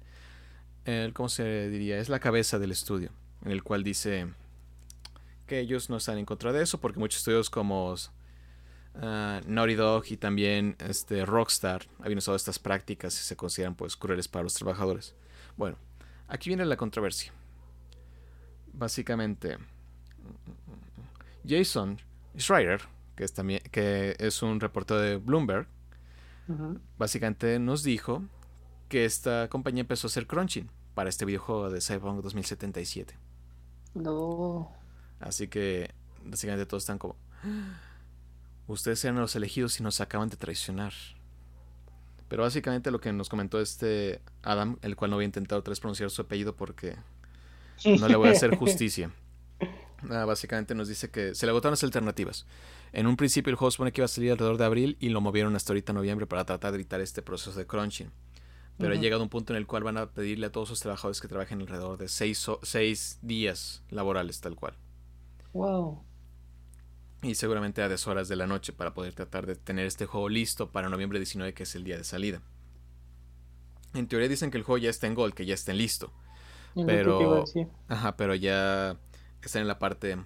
el, ¿cómo se diría? Es la cabeza del estudio, en el cual dice que ellos no están en contra de eso, porque muchos estudios como ah, Naughty Dog y también este, Rockstar habían usado estas prácticas y se consideran pues crueles para los trabajadores. Bueno, aquí viene la controversia. Básicamente, Jason Schreier, que es, también, que es un reportero de Bloomberg, básicamente nos dijo que esta compañía empezó a hacer crunching para este videojuego de Cyberpunk 2077. No. Así que básicamente todos están como... Ustedes eran los elegidos y nos acaban de traicionar. Pero básicamente lo que nos comentó este Adam, el cual no voy a intentar otra vez pronunciar su apellido porque no le voy a hacer justicia. Ah, básicamente nos dice que se le agotaron las alternativas. En un principio el juego supone que iba a salir alrededor de abril y lo movieron hasta ahorita noviembre para tratar de evitar este proceso de crunching. Pero ha llegado un punto en el cual van a pedirle a todos sus trabajadores que trabajen alrededor de seis, seis días laborales tal cual. Wow. Y seguramente a deshoras de la noche para poder tratar de tener este juego listo para noviembre 19 que es el día de salida. En teoría dicen que el juego ya está en Gold, que ya está en listo. Pero-. Ajá, pero ya está en la parte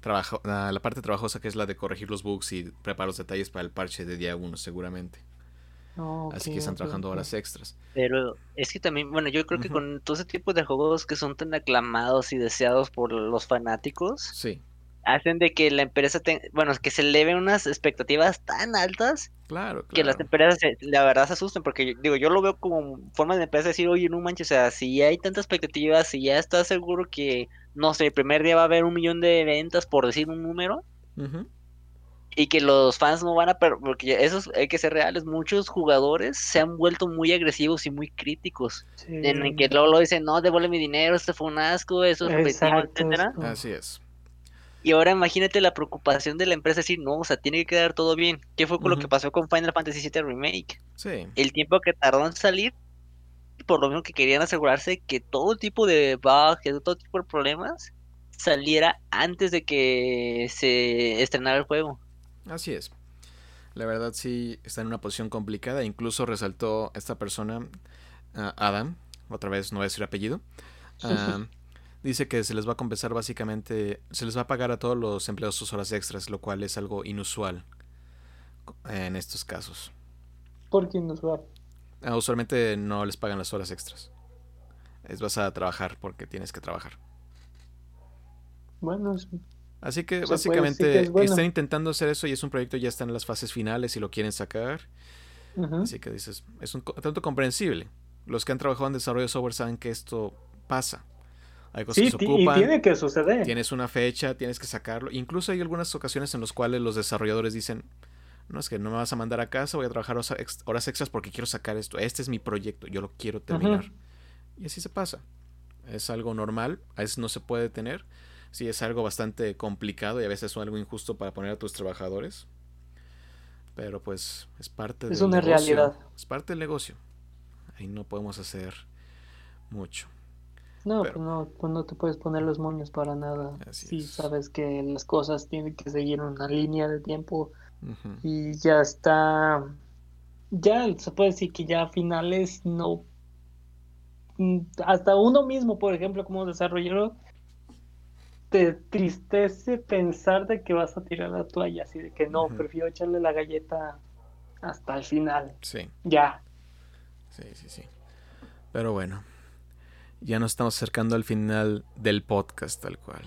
trabajo, ah, la parte trabajosa que es la de corregir los bugs y preparar los detalles para el parche de día 1 seguramente. Así que están trabajando horas extras. Pero es que también, bueno, yo creo que con todo ese tipo de juegos que son tan aclamados y deseados por los fanáticos, Sí, hacen de que la empresa, bueno, que se eleven unas expectativas tan altas claro, que las empresas se- la verdad se asusten, porque yo- digo, yo lo veo como forma de empresa decir, oye, no manches, o sea, si hay tantas expectativas, si ya estás seguro que, no sé, el primer día va a haber un millón de ventas, por decir un número, y que los fans no van a, porque eso es- hay que ser reales, muchos jugadores se han vuelto muy agresivos y muy críticos, Sí. en el que luego lo dicen, no, devuelve mi dinero, esto fue un asco, eso es repetitivo, Exacto, etcétera. Así es. Y ahora imagínate la preocupación de la empresa decir, no, o sea, tiene que quedar todo bien. ¿Qué fue con lo que pasó con Final Fantasy VII Remake? Sí, El tiempo que tardó en salir, por lo mismo que querían asegurarse que todo tipo de bugs, que todo tipo de problemas saliera antes de que se estrenara el juego. así es. La verdad sí está en una posición complicada. Incluso resaltó esta persona, ah, Adam, otra vez no voy a decir apellido. Dice que se les va a compensar básicamente, se les va a pagar a todos los empleados sus horas extras, lo cual es algo inusual en estos casos. ¿Por qué va? Ah, usualmente no les pagan las horas extras. Es vas a trabajar porque tienes que trabajar. Bueno, es- Así que Se decir básicamente que es bueno. están intentando hacer eso y es un proyecto ya está en las fases finales y lo quieren sacar. Así que dices, es un tanto comprensible. Los que han trabajado en desarrollo de software saben que esto pasa. Hay cosas Sí, que se ti- y tiene que suceder. tienes una fecha, tienes que sacarlo. Incluso hay algunas ocasiones en las cuales los desarrolladores dicen, no es que no me vas a mandar a casa, voy a trabajar horas ex- horas extras porque quiero sacar esto. Este es mi proyecto, yo lo quiero terminar. Y así se pasa. Es algo normal, a veces no se puede tener. Sí, es algo bastante complicado y a veces es algo injusto para poner a tus trabajadores. Pero pues es parte Es del una negocio. realidad. Es parte del negocio. Ahí no podemos hacer mucho. No, Pero- pues no, pues no te puedes poner los moños para nada. Así Si es. sabes que las cosas tienen que seguir una línea de tiempo y ya está, ya se puede decir que ya a finales no, mm, hasta uno mismo, por ejemplo, como desarrollador, te tristece pensar de que vas a tirar la toalla, así de que no, prefiero echarle la galleta hasta el final, Sí, ya. sí, sí, sí. Pero bueno, ya nos estamos acercando al final del podcast tal cual.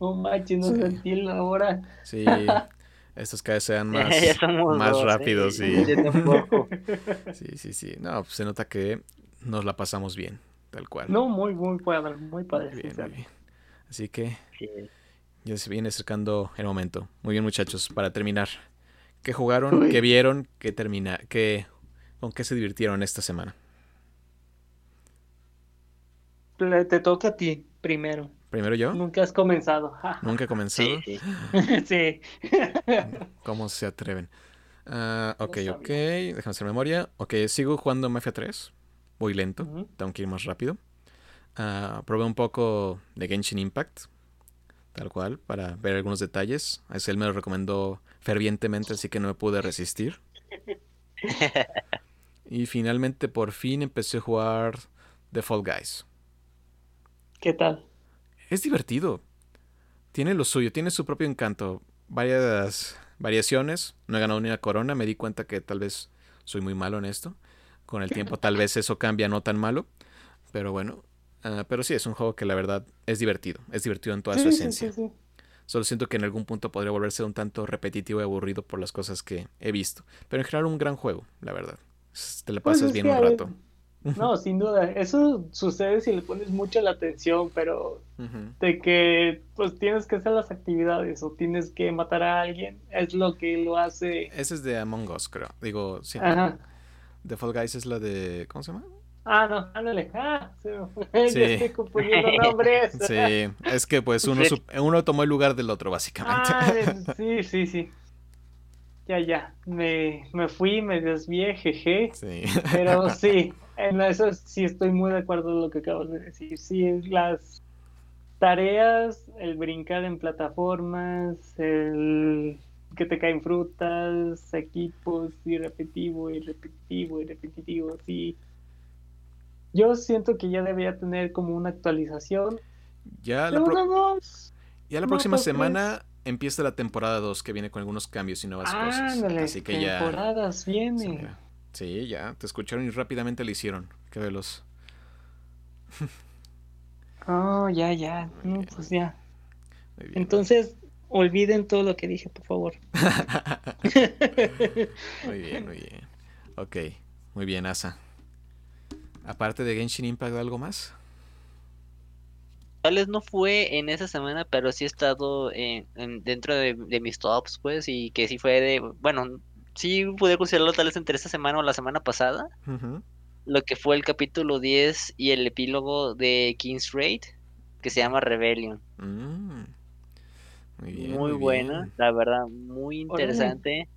No manches, no Sí. sentí la hora. Sí, estos cada vez sean más, más dos, ¿eh? rápidos. Sí. Yo tampoco. sí, sí, sí. No, pues se nota que nos la pasamos bien, tal cual. No, muy, muy padre, muy padre. Muy bien, muy bien. Así que Sí. ya se viene acercando el momento. Muy bien, muchachos, para terminar. ¿Qué jugaron? Uy. ¿Qué vieron? ¿Qué termina? ¿Qué, ¿Con qué se divirtieron esta semana? Te toca a ti primero. Primero yo. Nunca has comenzado. Nunca he comenzado. Sí. ¿Cómo se atreven? Ah, ok, sabía. ok. Déjame hacer memoria. Ok, sigo jugando Mafia 3. Voy lento. Tengo que ir más rápido. Ah, probé un poco de Genshin Impact. Tal cual, para ver algunos detalles. A él me lo recomendó fervientemente, así que no me pude resistir. Y finalmente, por fin, empecé a jugar The Fall Guys. ¿Qué tal? Es divertido. Tiene lo suyo, tiene su propio encanto. Varias variaciones. No he ganado ni una corona. Me di cuenta que tal vez soy muy malo en esto. Con el tiempo tal vez eso cambia, no tan malo. Pero bueno. ah, pero sí, es un juego que la verdad es divertido. Es divertido en toda su sí, esencia. sí, sí. Solo siento que en algún punto podría volverse un tanto repetitivo y aburrido por las cosas que he visto. Pero en general un gran juego, la verdad. Te la Pues pasas bien un rato. No, sin duda. Eso sucede si le pones mucha la atención, pero de que pues tienes que hacer las actividades o tienes que matar a alguien, es lo que lo hace. Ese es de Among Us, creo. Digo, sí. Ajá. The Fall Guys es la de... ¿Cómo se llama? Ah, no, ándale. Ah, se me fue. Sí. Estoy confundiendo nombres. Sí, es que pues uno, uno tomó el lugar del otro, básicamente. Ah, sí, sí, sí. Ya, ya. Me, me fui, me desvié, jeje. Sí. Pero sí, en eso sí estoy muy de acuerdo en lo que acabas de decir. Sí, es las tareas, el brincar en plataformas, el que te caen frutas, equipos, y repetitivo, y repetitivo, y repetitivo, sí. Yo siento que ya debería tener como una actualización Ya la, pro- dos. ya la próxima tres. semana empieza la temporada 2 que viene con algunos cambios y nuevas cosas. Ándale, Así que ya... temporadas Sí, viene. mira. Sí, ya, te escucharon y rápidamente lo hicieron. Qué veloz. Oh, ya, ya. No, pues ya. Muy bien. Entonces, olviden todo lo que dije, por favor. muy bien, muy bien. Ok, muy bien, Asa. Aparte de Genshin Impact, ¿algo más? Tal vez no fue en esa semana, pero sí he estado en, en- dentro de, de mis tops, pues, y que sí fue de, bueno, sí pude considerarlo tal vez entre esta semana o la semana pasada, lo que fue el capítulo 10 y el epílogo de King's Raid, que se llama Rebellion. Mm. Muy bien. muy muy buena, bien. la verdad, muy interesante.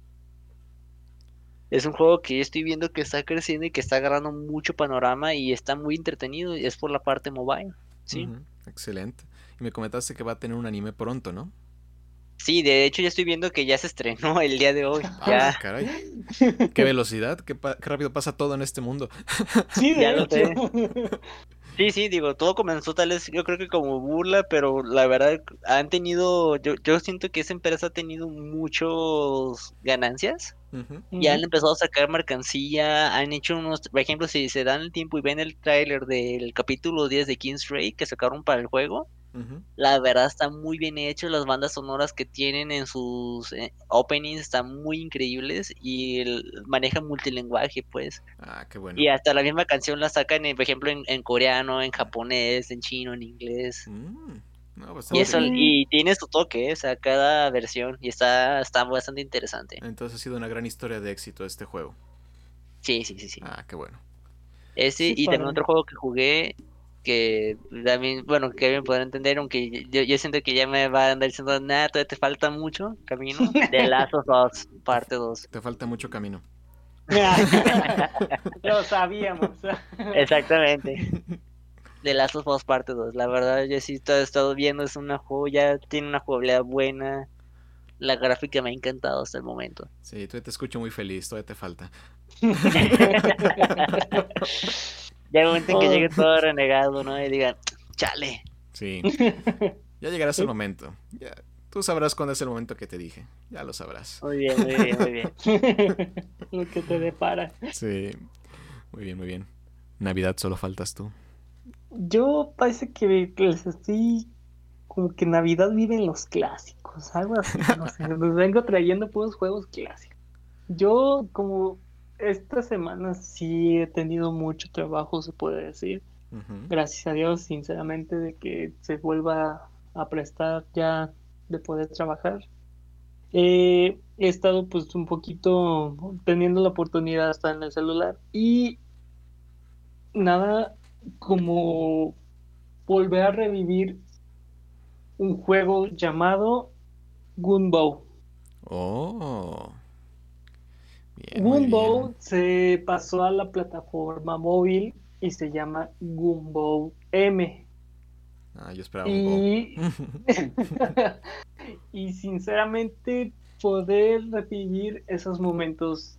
Es un juego que yo estoy viendo que está creciendo y que está agarrando mucho panorama y está muy entretenido, y es por la parte mobile, ¿sí? Excelente. Y me comentaste que va a tener un anime pronto, ¿no? Sí, de hecho ya estoy viendo que ya se estrenó el día de hoy. Ah, Ya, caray. Qué velocidad, qué, pa- qué rápido pasa todo en este mundo. Sí, de Ya lo hecho. sí, sí, digo, todo comenzó tal vez, yo creo que como burla, pero la verdad han tenido, yo, yo siento que esa empresa ha tenido muchos ganancias. Ujú, Ya han empezado a sacar mercancía, han hecho unos, por ejemplo, si se dan el tiempo y ven el tráiler del capítulo 10 de King's Raid que sacaron para el juego, la verdad está muy bien hecho, las bandas sonoras que tienen en sus eh, openings están muy increíbles y el, manejan multilenguaje, pues. Ah, qué bueno. Y hasta la misma canción la sacan, en, por ejemplo, en, en coreano, en japonés, en chino, en inglés. Mm, no, Y eso, bien. y tiene su toque, ¿eh? o sea, cada versión, y está, está bastante interesante. Entonces ha sido una gran historia de éxito este juego. Sí, sí, sí, sí. Ah, qué bueno. Ese Sí, y también otro juego que jugué que también, bueno, que bien podrán entender, aunque yo, yo siento que ya me va a andar diciendo, nada, todavía te falta mucho camino. The Last of Us, parte 2. Te falta mucho camino. Lo sabíamos. Exactamente. The Last of Us, parte 2. La verdad, yo sí he estado viendo, es una joya, tiene una jugabilidad buena. La gráfica me ha encantado hasta el momento. Sí, todavía te escucho muy feliz, todavía te falta. Ya un momento en que Oh. llegue todo renegado, ¿no? Y digan, chale. Sí. Ya llegará ese momento. Ya, tú sabrás cuándo es el momento que te dije. Ya lo sabrás. Muy bien, muy bien, muy bien. Lo que te depara. Sí. Muy bien, muy bien. Navidad solo faltas tú. Yo parece que les estoy como que Navidad vive en los clásicos, algo así, no sé, les vengo trayendo puros juegos clásicos. Yo como esta semana sí he tenido mucho trabajo, se puede decir. Gracias a Dios, sinceramente, de que se vuelva a prestar ya de poder trabajar. Eh, he estado pues un poquito teniendo la oportunidad de estar en el celular y nada como volver a revivir un juego llamado Gunbow. Oh. Bien. se pasó a la plataforma móvil y se llama Gunbow M. Ah, yo esperaba un Go. Y, y sinceramente poder revivir esos momentos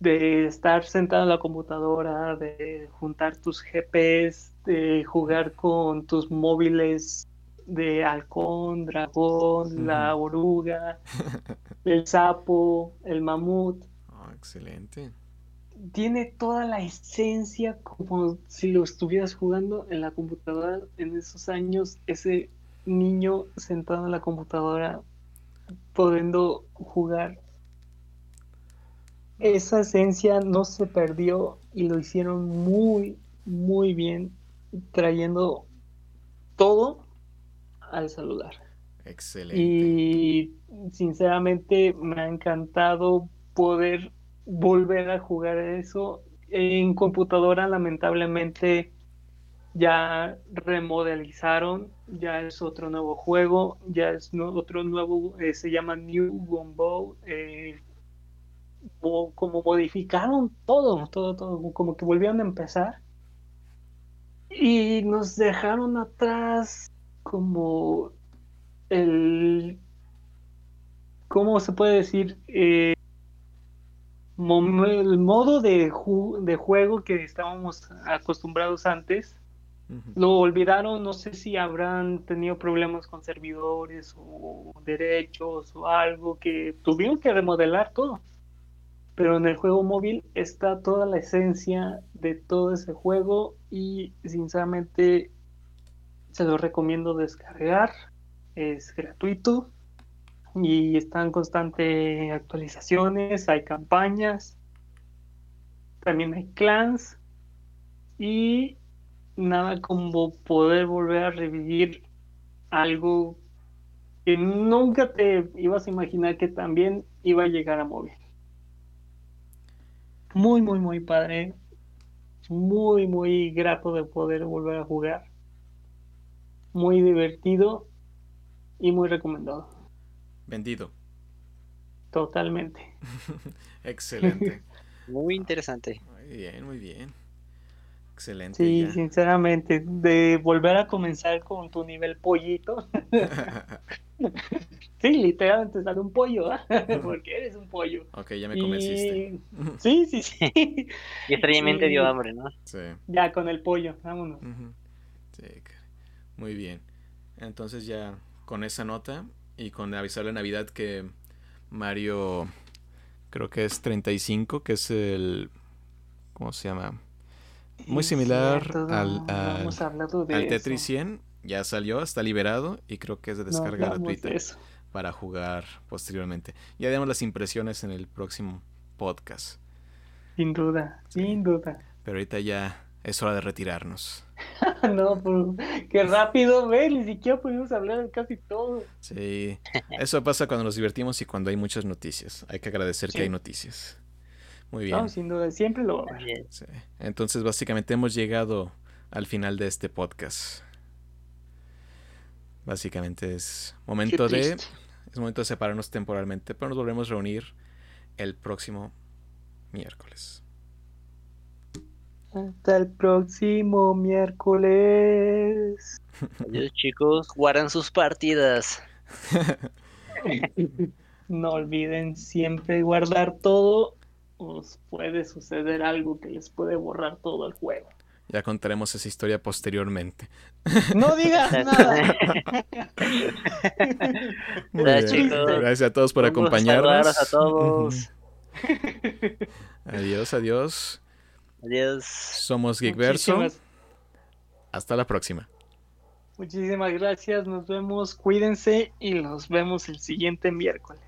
de estar sentado en la computadora, de juntar tus GPS, de jugar con tus móviles de halcón, dragón, la oruga, el sapo, el mamut. Ah, excelente. Tiene toda la esencia como si lo estuvieras jugando en la computadora en esos años, ese niño sentado en la computadora pudiendo jugar. Esa esencia no se perdió y lo hicieron muy, muy bien, trayendo todo al celular. Excelente. Y sinceramente me ha encantado poder volver a jugar eso. En computadora lamentablemente ya remodelizaron, ya es otro nuevo juego, ya es otro nuevo, eh, se llama New Gumball, eh, mo- como modificaron todo, todo, todo, como que volvieron a empezar y nos dejaron atrás como el, ¿cómo se puede decir? Eh, el modo de, ju- de juego que estábamos acostumbrados antes lo olvidaron, no sé si habrán tenido problemas con servidores o derechos o algo que tuvieron que remodelar todo. Pero en el juego móvil está toda la esencia de todo ese juego y sinceramente se lo recomiendo descargar. Es gratuito y están constante actualizaciones, hay campañas, también hay clans y nada como poder volver a revivir algo que nunca te ibas a imaginar que también iba a llegar a móvil. Muy, muy, muy padre. Muy, muy grato de poder volver a jugar. Muy divertido y muy recomendado. Vendido. Totalmente. Excelente. Muy interesante. Muy bien, muy bien. Excelente. Sí, ya. sinceramente, de volver a comenzar con tu nivel pollito. Sí, literalmente sale un pollo, ¿ah? porque eres un pollo. ok, ya me convenciste. Y- Sí, sí, sí. Y extrañamente Sí. dio hambre, ¿no? Sí. Ya con el pollo, vámonos. Ujú. Sí, cara. Muy bien. Entonces ya con esa nota y con avisarle a Navidad que Mario creo que es 35, que es el ¿cómo se llama? Muy similar cierto, al, no al- al. Tetris 1, ya salió, está liberado y creo que es de No descarga de gratuita para jugar posteriormente. Ya demos las impresiones en el próximo podcast, Sin duda, sin duda. pero ahorita ya es hora de retirarnos. No, pues, qué rápido, ve, ni siquiera pudimos hablar de casi todo. Sí, eso pasa cuando nos divertimos y cuando hay muchas noticias. Hay que agradecer que hay noticias. Muy bien. No, sin duda, siempre lo va a haber. Sí. Entonces, básicamente hemos llegado al final de este podcast. Básicamente es momento de es momento de separarnos temporalmente, pero nos volvemos a reunir el próximo miércoles. Hasta el próximo miércoles. Adiós, chicos. Guardan sus partidas. No olviden siempre guardar todo. Os puede suceder algo que les puede borrar todo el juego. Ya contaremos esa historia posteriormente. No digas nada. Muy Gracias, bien. chicos. Gracias a todos por acompañarnos. saludarlos a todos. Adiós, adiós. Adiós. Somos Geekverso. Muchísimas, Hasta la próxima. muchísimas gracias. Nos vemos. Cuídense y nos vemos el siguiente miércoles.